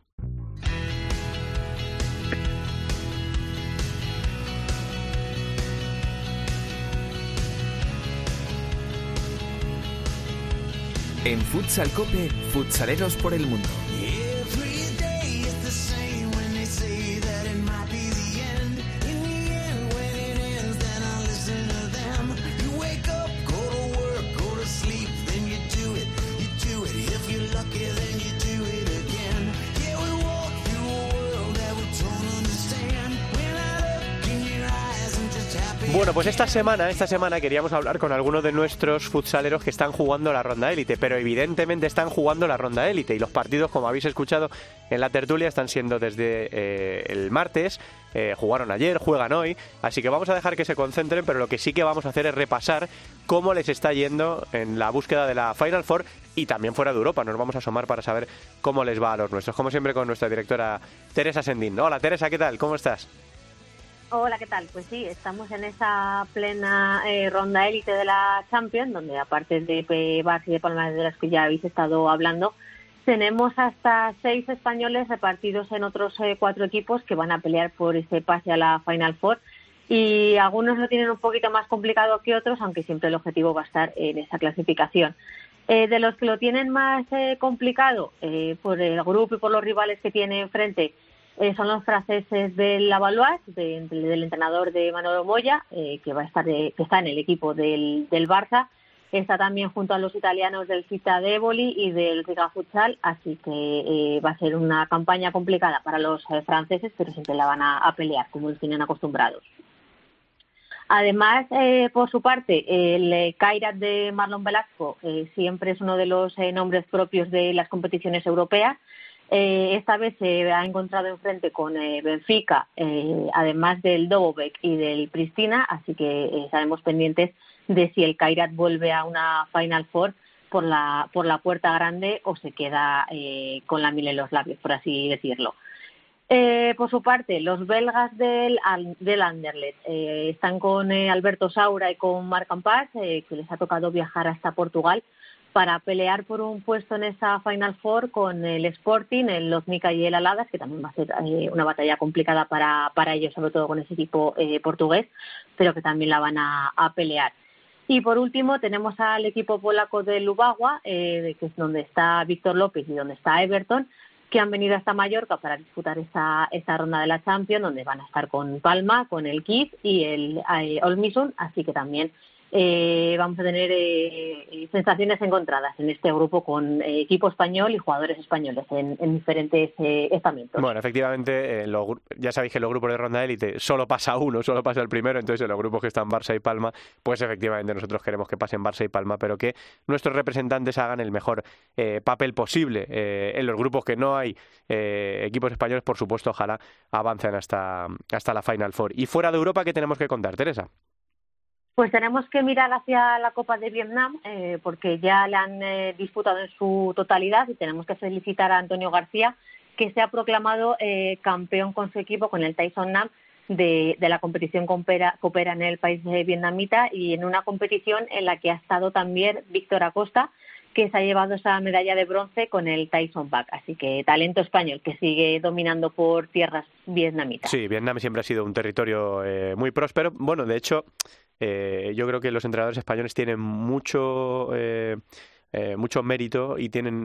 En Futsal Cope, futsaleros por el mundo. Pues esta semana, esta semana queríamos hablar con algunos de nuestros futsaleros que están jugando la ronda élite, pero evidentemente están jugando la ronda élite y los partidos, como habéis escuchado en la tertulia, están siendo desde eh, el martes, eh, jugaron ayer, juegan hoy, así que vamos a dejar que se concentren, pero lo que sí que vamos a hacer es repasar cómo les está yendo en la búsqueda de la Final Four y también fuera de Europa. Nos vamos a asomar para saber cómo les va a los nuestros, como siempre con nuestra directora Teresa Sendín. Hola Teresa, ¿qué tal? ¿Cómo estás? Hola, ¿qué tal? Pues sí, estamos en esa plena eh, ronda élite de la Champions, donde aparte de Barça y de Palma de las que ya habéis estado hablando, tenemos hasta seis españoles repartidos en otros eh, cuatro equipos que van a pelear por este pase a la Final Four. Y algunos lo tienen un poquito más complicado que otros, aunque siempre el objetivo va a estar en esa clasificación. Eh, de los que lo tienen más eh, complicado, por el grupo y por los rivales que tiene enfrente, eh, son los franceses del Lavalois, de, de, del entrenador de Manolo Moya, eh, que va a estar de, que está en el equipo del, del, Barça. Está también junto a los italianos del Cita de Eboli y del Riga Futsal, así que eh, va a ser una campaña complicada para los eh, franceses, pero siempre la van a, a pelear, como los tienen acostumbrados. Además, eh, por su parte, el eh, Kairat de Marlon Velasco eh, siempre es uno de los eh, nombres propios de las competiciones europeas. Eh, esta vez se ha encontrado enfrente con eh, Benfica, eh, además del Dobovec y del Pristina, así que eh, estaremos pendientes de si el Kairat vuelve a una Final Four por la, por la puerta grande o se queda eh, con la mil en los labios, por así decirlo. Eh, por su parte, los belgas del, del Anderlecht están con Alberto Saura y con Marc eh, que les ha tocado viajar hasta Portugal para pelear por un puesto en esa Final Four con el Sporting, el Loznica y el Aladas, que también va a ser eh, una batalla complicada para, para ellos, sobre todo con ese equipo eh, portugués, pero que también la van a, pelear. Y por último tenemos al equipo polaco de Lubagua, eh, que es donde está Víctor López y donde está Everton, que han venido hasta Mallorca para disputar esa, esa ronda de la Champions, donde van a estar con Palma, con el Kif y el eh, Olmisun, así que también eh, vamos a tener eh, sensaciones encontradas en este grupo con eh, equipo español y jugadores españoles en, diferentes estamentos. Bueno, efectivamente, ya sabéis que en los grupos de ronda élite solo pasa uno, solo pasa el primero, entonces en los grupos que están Barça y Palma, pues efectivamente nosotros queremos que pasen Barça y Palma, pero que nuestros representantes hagan el mejor papel posible. en los grupos que no hay equipos españoles, por supuesto, ojalá avancen hasta, hasta la Final Four. Y fuera de Europa, ¿qué tenemos que contar, Teresa? Pues tenemos que mirar hacia la Copa de Vietnam eh, porque ya la han eh, disputado en su totalidad y tenemos que felicitar a Antonio García que se ha proclamado eh, campeón con su equipo, con el Tyson Nam, de, la competición Coopera, Coopera en el país vietnamita y en una competición en la que ha estado también Víctor Acosta, que se ha llevado esa medalla de bronce con el Tyson Back. Así que talento español que sigue dominando por tierras vietnamitas. Sí, Vietnam siempre ha sido un territorio muy próspero. Bueno, de hecho, eh, yo creo que los entrenadores españoles tienen mucho, eh, eh, mucho mérito y tienen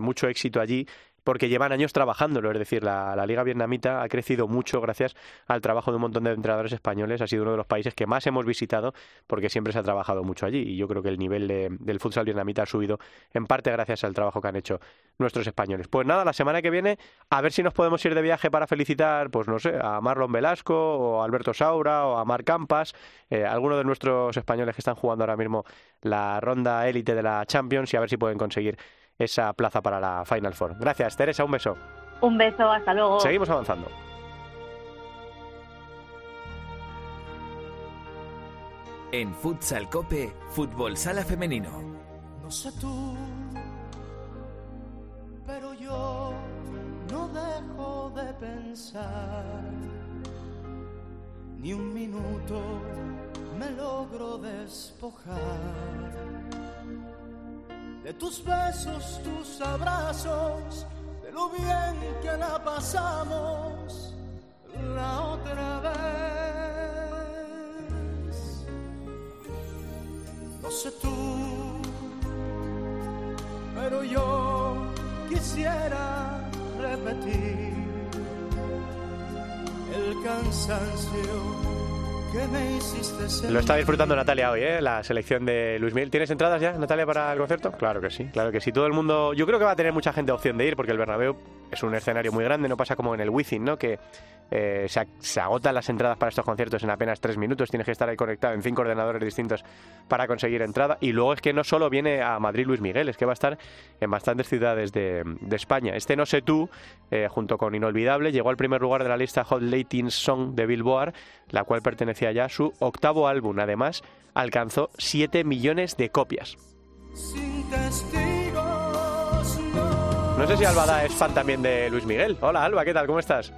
mucho éxito allí porque llevan años trabajándolo, es decir, la, liga vietnamita ha crecido mucho gracias al trabajo de un montón de entrenadores españoles, ha sido uno de los países que más hemos visitado porque siempre se ha trabajado mucho allí y yo creo que el nivel del futsal vietnamita ha subido en parte gracias al trabajo que han hecho nuestros españoles. Pues nada, la semana que viene a ver si nos podemos ir de viaje para felicitar, pues no sé, a Marlon Velasco o a Alberto Saura o a Marc Campas, eh, algunos de nuestros españoles que están jugando ahora mismo la ronda élite de la Champions y a ver si pueden conseguir esa plaza para la Final Four. Gracias, Teresa, un beso. Un beso, hasta luego. Seguimos avanzando. En Futsal Cope, Fútbol Sala Femenino. No sé tú, pero yo no dejo de pensar. Ni un minuto me logro despojar de tus besos, tus abrazos, de lo bien que la pasamos la otra vez. No sé tú, pero yo quisiera repetir el cansancio lo está disfrutando Natalia hoy, ¿eh? la selección de Luis Miguel. ¿Tienes entradas ya, Natalia, para el concierto? Claro que sí, claro que sí. Todo el mundo, yo creo que va a tener mucha gente opción de ir porque el Bernabéu es un escenario muy grande, no pasa como en el Wizzing, ¿no? Que eh, se, agotan las entradas para estos conciertos en apenas tres minutos, tienes que estar ahí conectado en cinco ordenadores distintos para conseguir entrada. Y luego es que no solo viene a Madrid Luis Miguel, es que va a estar en bastantes ciudades de, España. Este No sé tú, eh, junto con Inolvidable, llegó al primer lugar de la lista Hot Latin Song de Billboard, la cual pertenecía ya a su octavo álbum. Además, alcanzó 7 millones de copias. No sé si Alba es fan también de Luis Miguel. Hola Alba, ¿qué tal? ¿Cómo estás?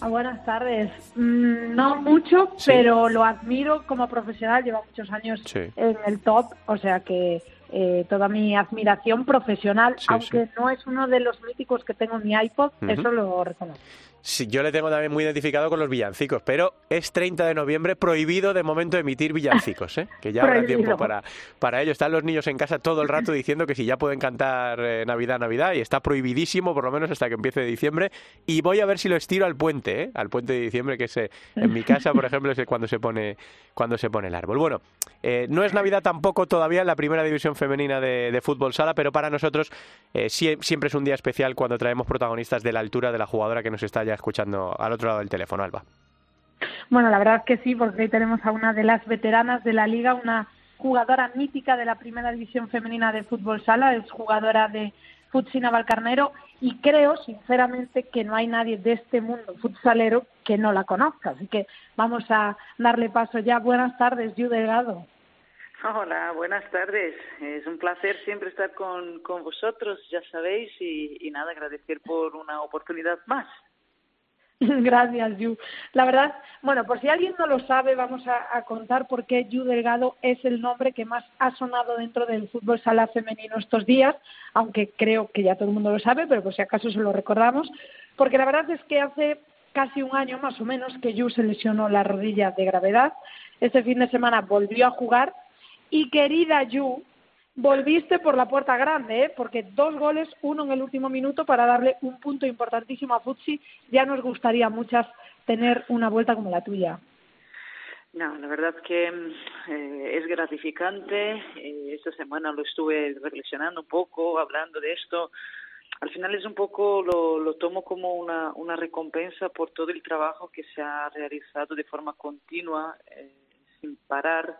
Ah, buenas tardes. Mm, no mucho, pero lo admiro como profesional. Lleva muchos años en el top, o sea que eh, toda mi admiración profesional, aunque no es uno de los míticos que tengo en mi iPod, eso lo reconozco. Sí, yo le tengo también muy identificado con los villancicos, pero es 30 de noviembre, prohibido de momento emitir villancicos, ¿eh? que ya habrá tiempo para, para ello. Están los niños en casa todo el rato diciendo que si ya pueden cantar eh, Navidad, Navidad, y está prohibidísimo por lo menos hasta que empiece diciembre. Y voy a ver si lo estiro al puente, ¿eh? al puente de diciembre, que es eh, en mi casa, por ejemplo, es cuando se pone, cuando se pone el árbol. Bueno, no es Navidad tampoco todavía en la primera división femenina de, de fútbol sala, pero para nosotros siempre es un día especial cuando traemos protagonistas de la altura de la jugadora que nos está ya escuchando al otro lado del teléfono, Alba. Bueno, la verdad que sí, porque hoy tenemos a una de las veteranas de la liga, una jugadora mítica de la primera división femenina de fútbol sala, es jugadora de Futsina Valcarnero y creo sinceramente que no hay nadie de este mundo futsalero que no la conozca. Así que vamos a darle paso ya. Buenas tardes, Yu Delgado. Hola, buenas tardes. Es un placer siempre estar con, con vosotros, ya sabéis, y, y nada, agradecer por una oportunidad más. [LAUGHS] Gracias, Yu. La verdad, bueno, por si alguien no lo sabe, vamos a, contar por qué Yu Delgado es el nombre que más ha sonado dentro del fútbol sala femenino estos días, aunque creo que ya todo el mundo lo sabe, pero por si acaso se lo recordamos, porque la verdad es que hace casi un año más o menos que Yu se lesionó la rodilla de gravedad. Este fin de semana volvió a jugar y querida Yu, volviste por la puerta grande, ¿eh? porque dos goles, uno en el último minuto para darle un punto importantísimo a Futsi. Ya nos gustaría muchas tener una vuelta como la tuya. No, la verdad que eh, es gratificante. Eh, esta semana lo estuve reflexionando un poco, hablando de esto. Al final es un poco, lo, lo tomo como una, una recompensa por todo el trabajo que se ha realizado de forma continua. Eh, sin parar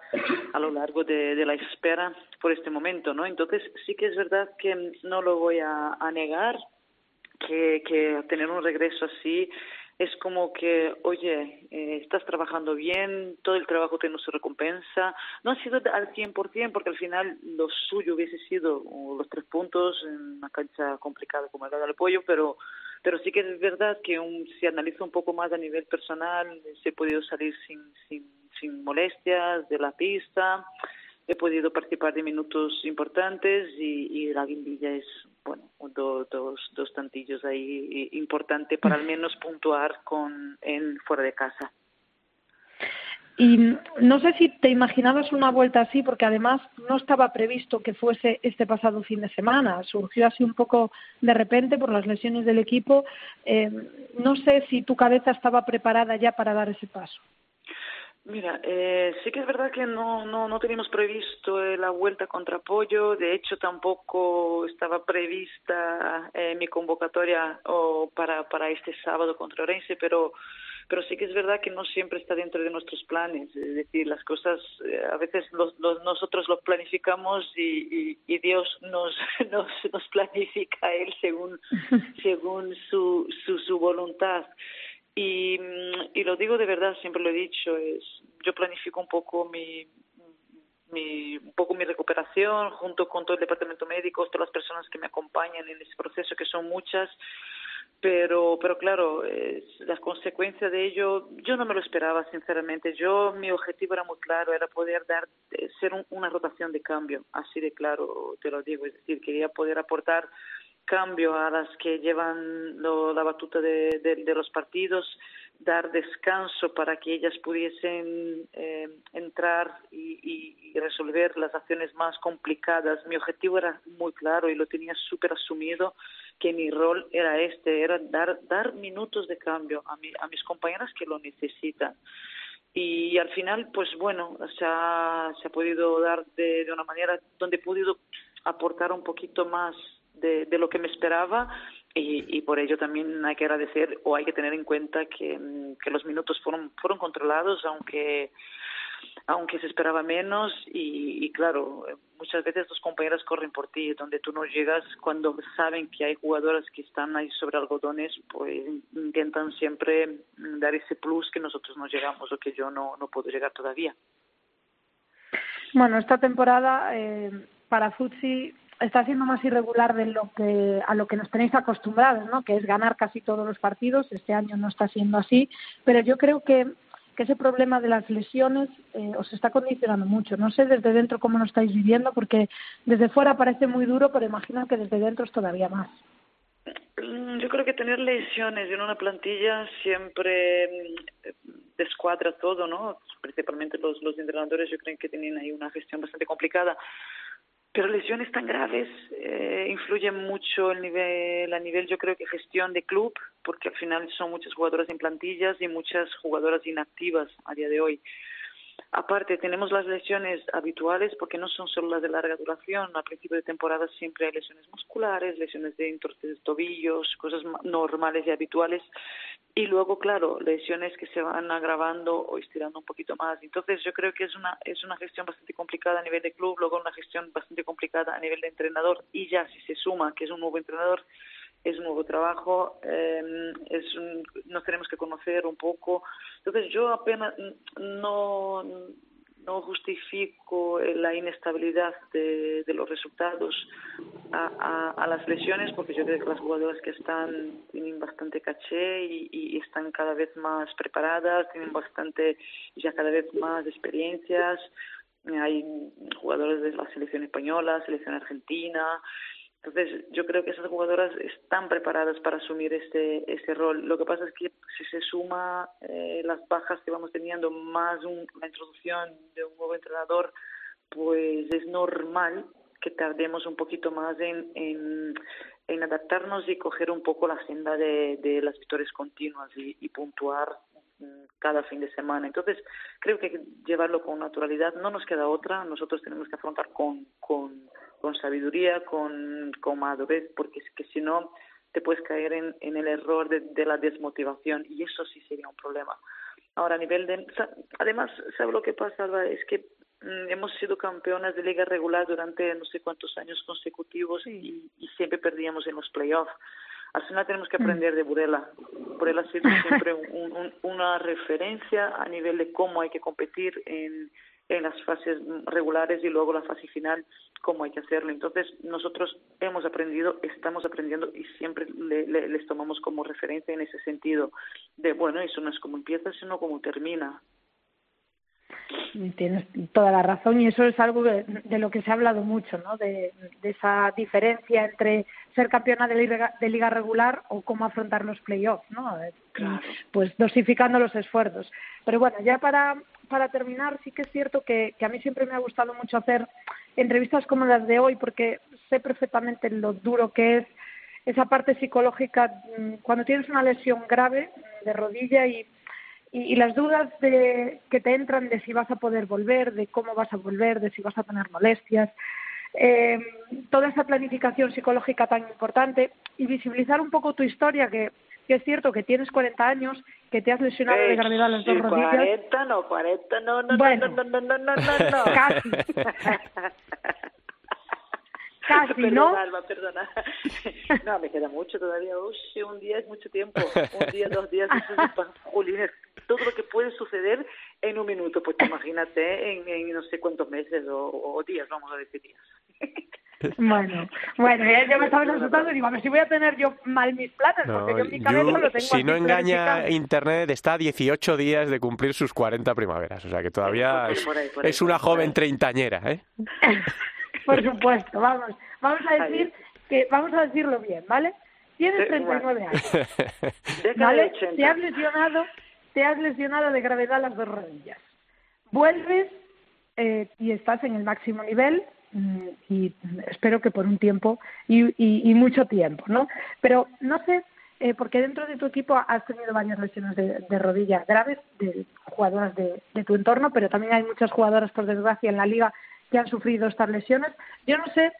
a lo largo de, la espera por este momento, ¿no? Entonces sí que es verdad que no lo voy a, negar, que, que tener un regreso así es como que, oye, eh, estás trabajando bien, todo el trabajo tiene su recompensa. No ha sido al 100%, porque al final lo suyo hubiese sido los tres puntos en una cancha complicada como la del pollo, pero pero sí que es verdad que un, si analizo un poco más a nivel personal, se he podido salir sin, sin, sin molestias de la pista, he podido participar de minutos importantes y, la guindilla es bueno dos dos tantillos ahí importante para al menos puntuar con en fuera de casa y no sé si te imaginabas una vuelta así, porque además no estaba previsto que fuese este pasado fin de semana. Surgió así un poco de repente por las lesiones del equipo. Eh, no sé si tu cabeza estaba preparada ya para dar ese paso. Mira, eh, sí que es verdad que no, no, no teníamos previsto eh, la vuelta contra apoyo, de hecho tampoco estaba prevista eh, mi convocatoria o para, para este sábado contra Orense, pero pero sí que es verdad que no siempre está dentro de nuestros planes. Es decir, las cosas eh, a veces los, los, nosotros lo planificamos y, y, y Dios nos, [LAUGHS] nos, nos planifica Él según, [LAUGHS] según su, su, su voluntad. Y, y lo digo de verdad, siempre lo he dicho, es yo planifico un poco mi, mi, un poco mi recuperación junto con todo el departamento médico, todas las personas que me acompañan en ese proceso, que son muchas, pero pero claro eh, las consecuencias de ello yo no me lo esperaba sinceramente. Yo mi objetivo era muy claro era poder dar eh, ser un, una rotación de cambio así de claro te lo digo. Es decir quería poder aportar cambio a las que llevan lo, la batuta de, de, de, los partidos, dar descanso para que ellas pudiesen eh, entrar y, y, resolver las acciones más complicadas. Mi objetivo era muy claro y lo tenía súper asumido, que mi rol era este, era dar, dar minutos de cambio a, mi, a mis compañeras que lo necesitan. Y al final, pues bueno, se ha, se ha podido dar de una manera donde he podido aportar un poquito más de, de lo que me esperaba y, y, por ello también hay que agradecer o hay que tener en cuenta que, que los minutos fueron, fueron controlados, aunque aunque se esperaba menos y, y, claro, muchas veces los compañeros corren por ti, donde tú no llegas cuando saben que hay jugadoras que están ahí sobre algodones, pues intentan siempre dar ese plus que nosotros no llegamos o que yo no, no puedo llegar todavía. Bueno, esta temporada eh, para Futsi está siendo más irregular de lo que a lo que nos tenéis acostumbrados, ¿no? Que es ganar casi todos los partidos. Este año no está siendo así, pero yo creo que, ese problema de las lesiones eh, os está condicionando mucho. No sé desde dentro cómo lo estáis viviendo, porque desde fuera parece muy duro, pero imagino que desde dentro es todavía más. Mm, yo creo que tener lesiones en una plantilla siempre mm, descuadra todo, ¿no? Principalmente los, los entrenadores, yo creo que tienen ahí una gestión bastante complicada pero lesiones tan graves eh, influyen mucho el nivel, a nivel, yo creo que gestión de club, porque al final son muchas jugadoras en plantillas y muchas jugadoras inactivas a día de hoy. Aparte, tenemos las lesiones habituales porque no son solo las de larga duración. A principio de temporada siempre hay lesiones musculares, lesiones de de tobillos, cosas normales y habituales. Y luego, claro, lesiones que se van agravando o estirando un poquito más. Entonces, yo creo que es una, es una gestión bastante complicada a nivel de club, luego una gestión bastante complicada a nivel de entrenador. Y ya si se suma que es un nuevo entrenador, es un nuevo trabajo, eh, es un, nos tenemos que conocer un poco. Entonces yo apenas no no justifico la inestabilidad de, los resultados a, las lesiones porque yo creo que las jugadoras que están tienen bastante caché y, están cada vez más preparadas, tienen bastante, ya cada vez más experiencias. Hay jugadores de la selección española, selección argentina, entonces, yo creo que esas jugadoras están preparadas para asumir este, este rol. Lo que pasa es que si se suma eh, las bajas que vamos teniendo más la introducción de un nuevo entrenador, pues es normal que tardemos un poquito más en, en, adaptarnos y coger un poco la de, de las victorias continuas y, y puntuar mm, cada fin de semana. Entonces, creo que hay que llevarlo con naturalidad. No nos queda otra. Nosotros tenemos que afrontar con, con con sabiduría, con, con madurez, porque es que si no te puedes caer en, en el error de, la desmotivación y eso sí sería un problema. Ahora, a nivel de... Además, ¿sabes lo que pasa, Alba? Es que mm, hemos sido campeonas de liga regular durante no sé cuántos años consecutivos y, y siempre perdíamos en los playoffs. Al final tenemos que mm. aprender de Burela. Burela ha sido siempre un, una referencia a nivel de cómo hay que competir en, en las fases regulares y luego la fase final cómo hay que hacerlo. Entonces, nosotros hemos aprendido, estamos aprendiendo y siempre les tomamos como referencia en ese sentido de, bueno, eso no es como empieza, sino como termina. Tienes toda la razón y eso es algo de, lo que se ha hablado mucho, ¿no? De, esa diferencia entre ser campeona de liga, de liga regular o cómo afrontar los playoffs, ¿no? Pues dosificando los esfuerzos. Pero bueno, ya para, para terminar, sí que es cierto que, a mí siempre me ha gustado mucho hacer entrevistas como las de hoy porque sé perfectamente lo duro que es esa parte psicológica mm, cuando tienes una lesión grave de rodilla y y, las dudas de, que te entran de si vas a poder volver, de cómo vas a volver, de si vas a tener molestias, eh, toda esa planificación psicológica tan importante y visibilizar un poco tu historia, que, que es cierto que tienes 40 años, que te has lesionado de gravedad las dos rodillas. 40 no, 40 no, no, bueno, no, no, no, no, no, no, [LAUGHS] casi. [LAUGHS] casi, perdona, ¿no? Alba, perdona. [LAUGHS] No, me queda mucho todavía. Uy, un día es mucho tiempo. Un día, dos días, Julines, todo lo que puede suceder en un minuto. Pues imagínate ¿eh? en, en no sé cuántos meses o, o días, vamos a decir días. Bueno, bueno, ya, me estaba asustando y digo, a ver si voy a tener yo mal mis planes, porque yo en mi cabeza lo tengo Si no engaña Internet, está a 18 días de cumplir sus 40 primaveras, o sea que todavía es, es una joven treintañera, ¿eh? [LAUGHS] Por supuesto, vamos, vamos a decir que vamos a decirlo bien, ¿vale? Tienes 39 años, [LAUGHS] ¿vale? Te has lesionado, te has lesionado de gravedad las dos rodillas. Vuelves eh, y estás en el máximo nivel y espero que por un tiempo y, y, mucho tiempo, ¿no? Pero no sé, eh, porque dentro de tu equipo has tenido varias lesiones de, de rodilla graves de jugadoras de, de, tu entorno, pero también hay muchas jugadoras, por desgracia, en la liga que han sufrido estas lesiones. Yo no sé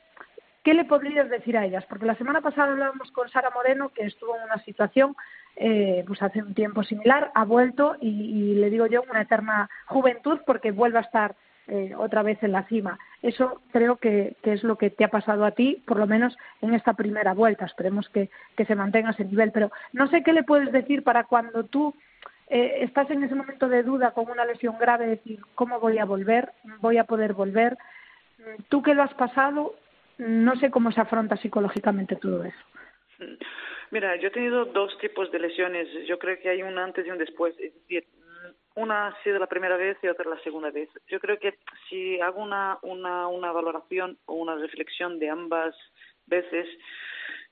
qué le podrías decir a ellas, porque la semana pasada hablábamos con Sara Moreno, que estuvo en una situación eh, pues hace un tiempo similar, ha vuelto y, le digo yo una eterna juventud porque vuelve a estar eh, otra vez en la cima. Eso creo que, es lo que te ha pasado a ti, por lo menos en esta primera vuelta. Esperemos que, que se mantenga ese nivel. Pero no sé qué le puedes decir para cuando tú eh, estás en ese momento de duda con una lesión grave, decir, ¿cómo voy a volver? ¿Voy a poder volver? Tú que lo has pasado, no sé cómo se afronta psicológicamente todo eso. Mira, yo he tenido dos tipos de lesiones. Yo creo que hay un antes y un después. Es decir, una ha sido la primera vez y otra la segunda vez. Yo creo que si hago una, una, una valoración o una reflexión de ambas veces,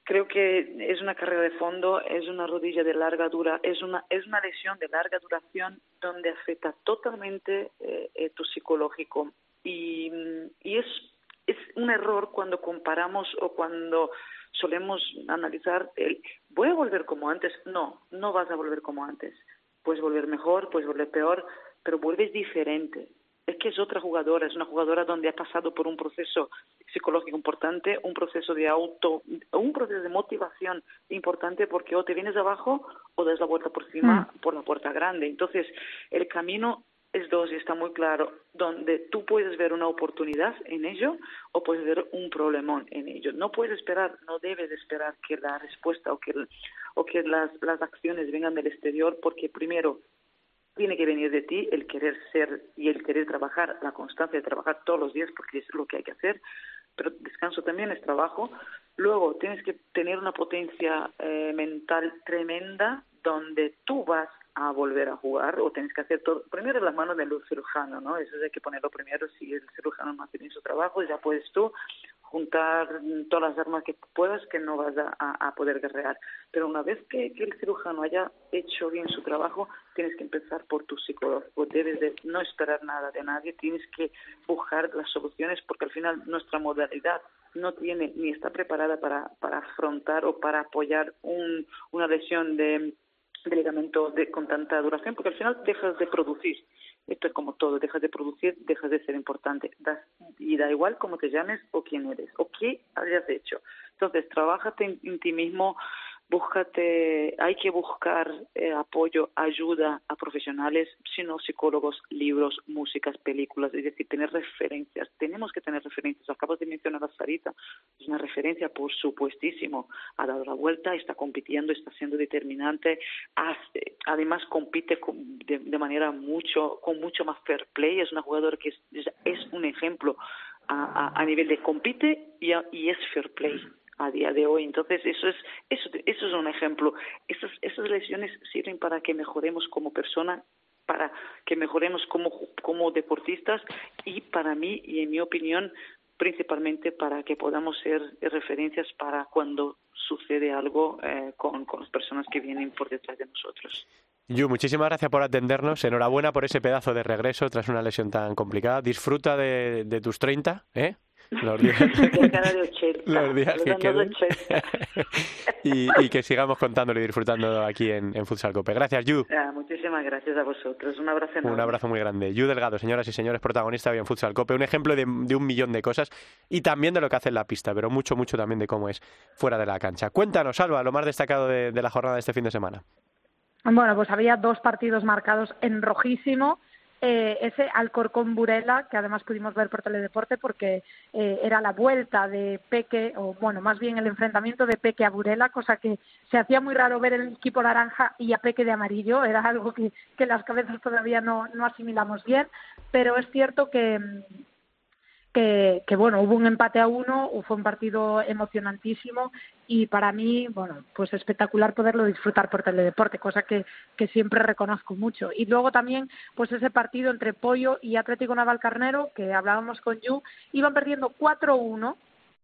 creo que es una carrera de fondo, es una rodilla de larga dura, es una es una lesión de larga duración donde afecta totalmente eh, eh, tu psicológico. Y, y es es un error cuando comparamos o cuando solemos analizar el voy a volver como antes, no, no vas a volver como antes, puedes volver mejor, puedes volver peor, pero vuelves diferente, es que es otra jugadora, es una jugadora donde ha pasado por un proceso psicológico importante, un proceso de auto, un proceso de motivación importante porque o te vienes abajo o das la vuelta por encima mm. por la puerta grande. Entonces, el camino es dos y está muy claro, donde tú puedes ver una oportunidad en ello o puedes ver un problemón en ello. No puedes esperar, no debes esperar que la respuesta o que, o que las, las acciones vengan del exterior porque primero tiene que venir de ti el querer ser y el querer trabajar, la constancia de trabajar todos los días porque es lo que hay que hacer, pero descanso también es trabajo. Luego tienes que tener una potencia eh, mental tremenda donde tú vas a volver a jugar o tienes que hacer todo, primero las manos del cirujano, ¿no? Eso hay que ponerlo primero, si el cirujano bien su trabajo, ya puedes tú juntar todas las armas que puedas que no vas a, a poder guerrear. Pero una vez que, que, el cirujano haya hecho bien su trabajo, tienes que empezar por tu psicólogo. Debes de no esperar nada de nadie, tienes que buscar las soluciones porque al final nuestra modalidad no tiene ni está preparada para, para afrontar o para apoyar un, una lesión de de ligamento de, con tanta duración, porque al final dejas de producir. Esto es como todo, dejas de producir, dejas de ser importante. Das, y da igual cómo te llames o quién eres o qué hayas hecho. Entonces, trabájate en, en ti mismo, búscate, hay que buscar eh, apoyo, ayuda a profesionales, sino psicólogos, libros, músicas, películas, es decir, tener referencias. Tenemos que tener referencias. Acabas de mencionar a Sarita, es una referencia, por supuestísimo. Ha dado la vuelta, está compitiendo, está siendo determinante. Hace, además, compite con, de, de, manera mucho, con mucho más fair play. Es una jugadora que es, es un ejemplo a, a, nivel de compite y, a, y es fair play a día de hoy. Entonces, eso es, eso, eso es un ejemplo. Esas, esas lesiones sirven para que mejoremos como persona, para que mejoremos como, como deportistas y para mí, y en mi opinión, principalmente para que podamos ser referencias para cuando sucede algo eh, con, con las personas que vienen por detrás de nosotros. Yu, muchísimas gracias por atendernos. Enhorabuena por ese pedazo de regreso tras una lesión tan complicada. Disfruta de, de tus 30, ¿eh? Los días, [LAUGHS] de [LAUGHS] 80, los días que queden. [LAUGHS] y, y, que sigamos contándolo y disfrutando aquí en, en Futsal Cope. Gracias, Yu. Ah, muchísimas gracias a vosotros. Un abrazo enorme. Un abrazo muy grande. Yu Delgado, señoras y señores, protagonista hoy en Futsal Cope. Un ejemplo de, de, un millón de cosas y también de lo que hace en la pista, pero mucho, mucho también de cómo es fuera de la cancha. Cuéntanos, Alba, lo más destacado de, de la jornada de este fin de semana. Bueno, pues había dos partidos marcados en rojísimo eh, ese Alcorcón Burela, que además pudimos ver por Teledeporte porque eh, era la vuelta de Peque, o bueno, más bien el enfrentamiento de Peque a Burela, cosa que se hacía muy raro ver el equipo naranja y a Peque de amarillo, era algo que, que las cabezas todavía no, no asimilamos bien, pero es cierto que, que, que, bueno, hubo un empate a uno, fue un partido emocionantísimo y para mí, bueno, pues espectacular poderlo disfrutar por teledeporte, cosa que, que siempre reconozco mucho. Y luego también, pues ese partido entre Pollo y Atlético Navalcarnero, que hablábamos con Yu, iban perdiendo 4-1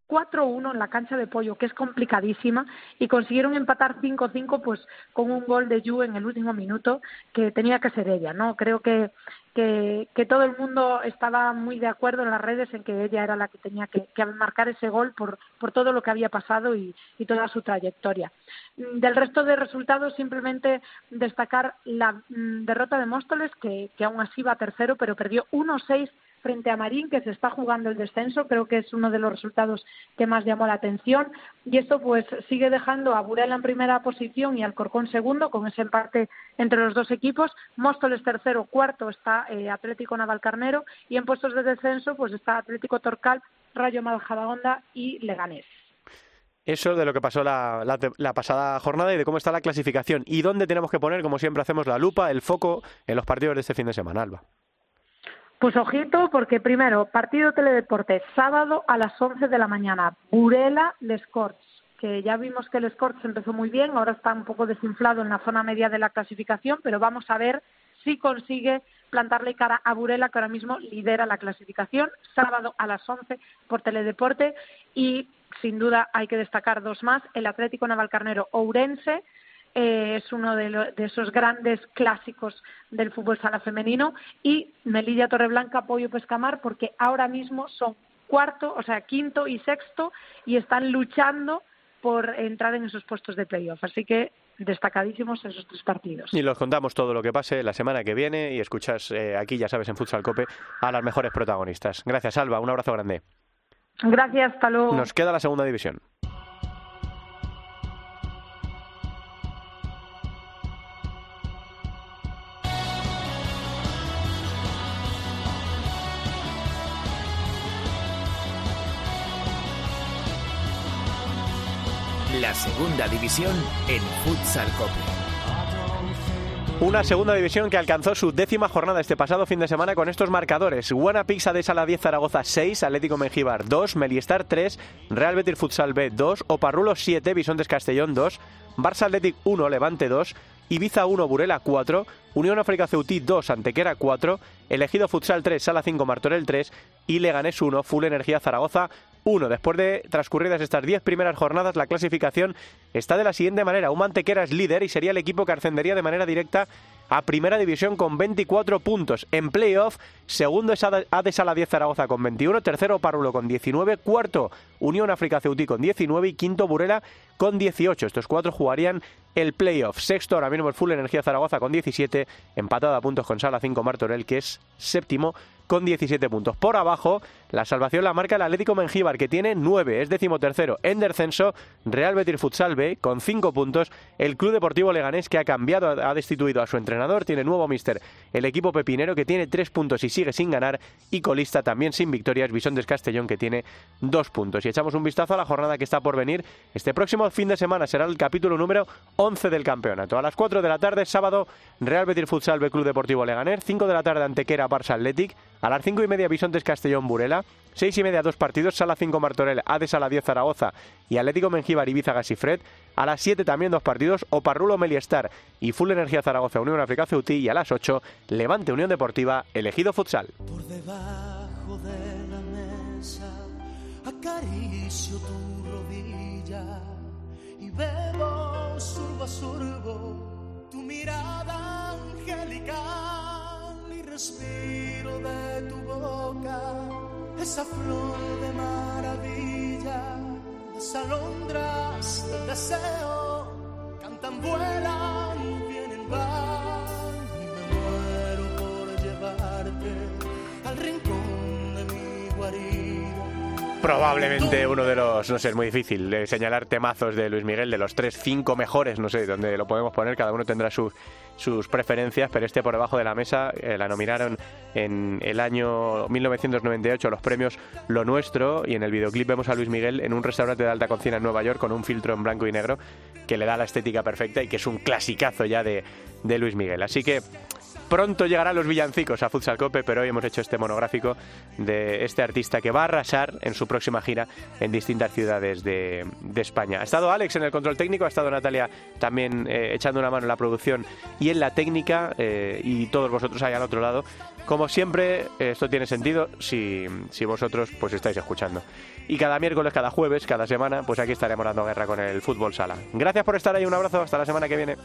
4-1 en la cancha de pollo, que es complicadísima, y consiguieron empatar 5-5 pues con un gol de Yu en el último minuto, que tenía que ser ella, ¿no? Creo que, que, que todo el mundo estaba muy de acuerdo en las redes en que ella era la que tenía que, marcar ese gol por, por todo lo que había pasado y, y toda su trayectoria. Del resto de resultados, simplemente destacar la mm, derrota de Móstoles, que, que aún así va tercero, pero perdió 1-6 frente a Marín, que se está jugando el descenso. Creo que es uno de los resultados que más llamó la atención. Y esto pues sigue dejando a Burela en primera posición y Alcorcón segundo, con ese empate entre los dos equipos. Móstoles tercero, cuarto está eh, Atlético Navalcarnero y en puestos de descenso pues está Atlético Torcal, Rayo Majadahonda y Leganés. Eso de lo que pasó la, la, la, pasada jornada y de cómo está la clasificación. Y dónde tenemos que poner, como siempre hacemos, la lupa, el foco en los partidos de este fin de semana, Alba. Pues ojito, porque primero, partido Teledeporte, sábado a las 11 de la mañana, Burela Les Corts, que ya vimos que Les Corts empezó muy bien, ahora está un poco desinflado en la zona media de la clasificación, pero vamos a ver si consigue plantarle cara a Burela, que ahora mismo lidera la clasificación, sábado a las 11 por Teledeporte, y sin duda hay que destacar dos más, el Atlético Navalcarnero Ourense, eh, es uno de, lo, de, esos grandes clásicos del fútbol sala femenino y Melilla Torreblanca Pollo Pescamar porque ahora mismo son cuarto, o sea, quinto y sexto y están luchando por entrar en esos puestos de playoff. Así que destacadísimos esos tres partidos. Y los contamos todo lo que pase la semana que viene y escuchas eh, aquí, ya sabes, en Futsal Cope a las mejores protagonistas. Gracias, Alba. Un abrazo grande. Gracias, hasta luego. Nos queda la segunda división. Segunda división en Futsal Cope. Una segunda división que alcanzó su décima jornada este pasado fin de semana con estos marcadores. Buena Pizza de Sala 10 Zaragoza 6, Atlético Mengíbar 2, Meliestar 3, Real Betis Futsal B 2, Oparrulo 7, Bisontes Castellón 2, Barça Athletic 1, Levante 2, Ibiza 1, Burela 4, Unión África Ceutí 2, Antequera 4, Elegido Futsal 3, Sala 5, Martorell 3 y Leganés 1, Full Energía Zaragoza 1. Después de transcurridas estas 10 primeras jornadas, la clasificación está de la siguiente manera. Un Mantequera es líder y sería el equipo que ascendería de manera directa a Primera División con 24 puntos. En playoff, segundo es AD Sala 10 Zaragoza con 21, tercero Parulo con 19, cuarto Unión África Ceutí con 19 y quinto Burela con 18. Estos cuatro jugarían el playoff. Sexto ahora mismo el Full Energía Zaragoza con 17, empatado a puntos con Sala 5 Martorell, que es séptimo con 17 puntos. Por abajo, la salvación la marca el Atlético Mengíbar, que tiene 9, es decimotercero en descenso. Real Betis Futsal B, con 5 puntos. El Club Deportivo Leganés, que ha cambiado, ha destituido a su entrenador, tiene nuevo mister. El equipo pepinero, que tiene 3 puntos y sigue sin ganar. Y colista también sin victorias, Bisontes Castellón, que tiene 2 puntos. Y echamos un vistazo a la jornada que está por venir. Este próximo fin de semana será el capítulo número 11 del campeonato. A las 4 de la tarde, sábado, Real Betis Futsal B, Club Deportivo Leganés. 5 de la tarde, Antequera, Barça Athletic. A las 5 y media Bisontes Castellón Burela, 6 y media dos partidos, Sala 5 Martorell, ADE Sala 10 Zaragoza y Atlético Mengíbar Ibiza Gasifred. A las 7 también dos partidos, Oparrulo Meliestar y Full Energía Zaragoza Unión África Ceutí y a las 8 Levante Unión Deportiva Elegido Futsal. Por debajo de la mesa acaricio tu rodilla y bebo surbo a surbo tu mirada angelical y respiro de tu boca esa flor de maravilla, las alondras del deseo cantan, vuelan, vienen, van y me muero por llevarte al rincón de mi guarida. Probablemente uno de los, no sé, es muy difícil de señalar temazos de Luis Miguel, de los tres, cinco mejores, no sé, dónde lo podemos poner, cada uno tendrá sus sus preferencias, pero este por debajo de la mesa eh, la nominaron en el año 1998 los premios Lo Nuestro y en el videoclip vemos a Luis Miguel en un restaurante de alta cocina en Nueva York con un filtro en blanco y negro que le da la estética perfecta y que es un clasicazo ya de, de Luis Miguel. Así que pronto llegarán los villancicos a Futsal Cope, pero hoy hemos hecho este monográfico de este artista que va a arrasar en su próxima gira en distintas ciudades de, España. Ha estado Alex en el control técnico, ha estado Natalia también eh, echando una mano en la producción y en la técnica, eh, y todos vosotros ahí al otro lado. Como siempre, esto tiene sentido si, si vosotros pues estáis escuchando. Y cada miércoles, cada jueves, cada semana, pues aquí estaremos dando guerra con el fútbol sala. Gracias por estar ahí, un abrazo, hasta la semana que viene.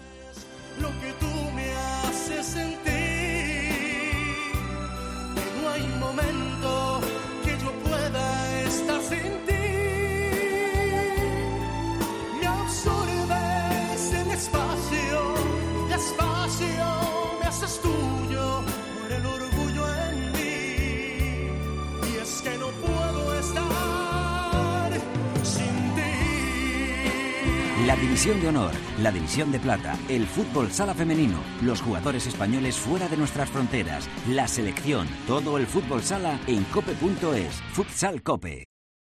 Haces tuyo por el orgullo en mí. Y es que no puedo estar sin ti. La División de Honor, la División de Plata, el fútbol sala femenino, los jugadores españoles fuera de nuestras fronteras, la selección, todo el fútbol sala en cope.es, Futsal Cope.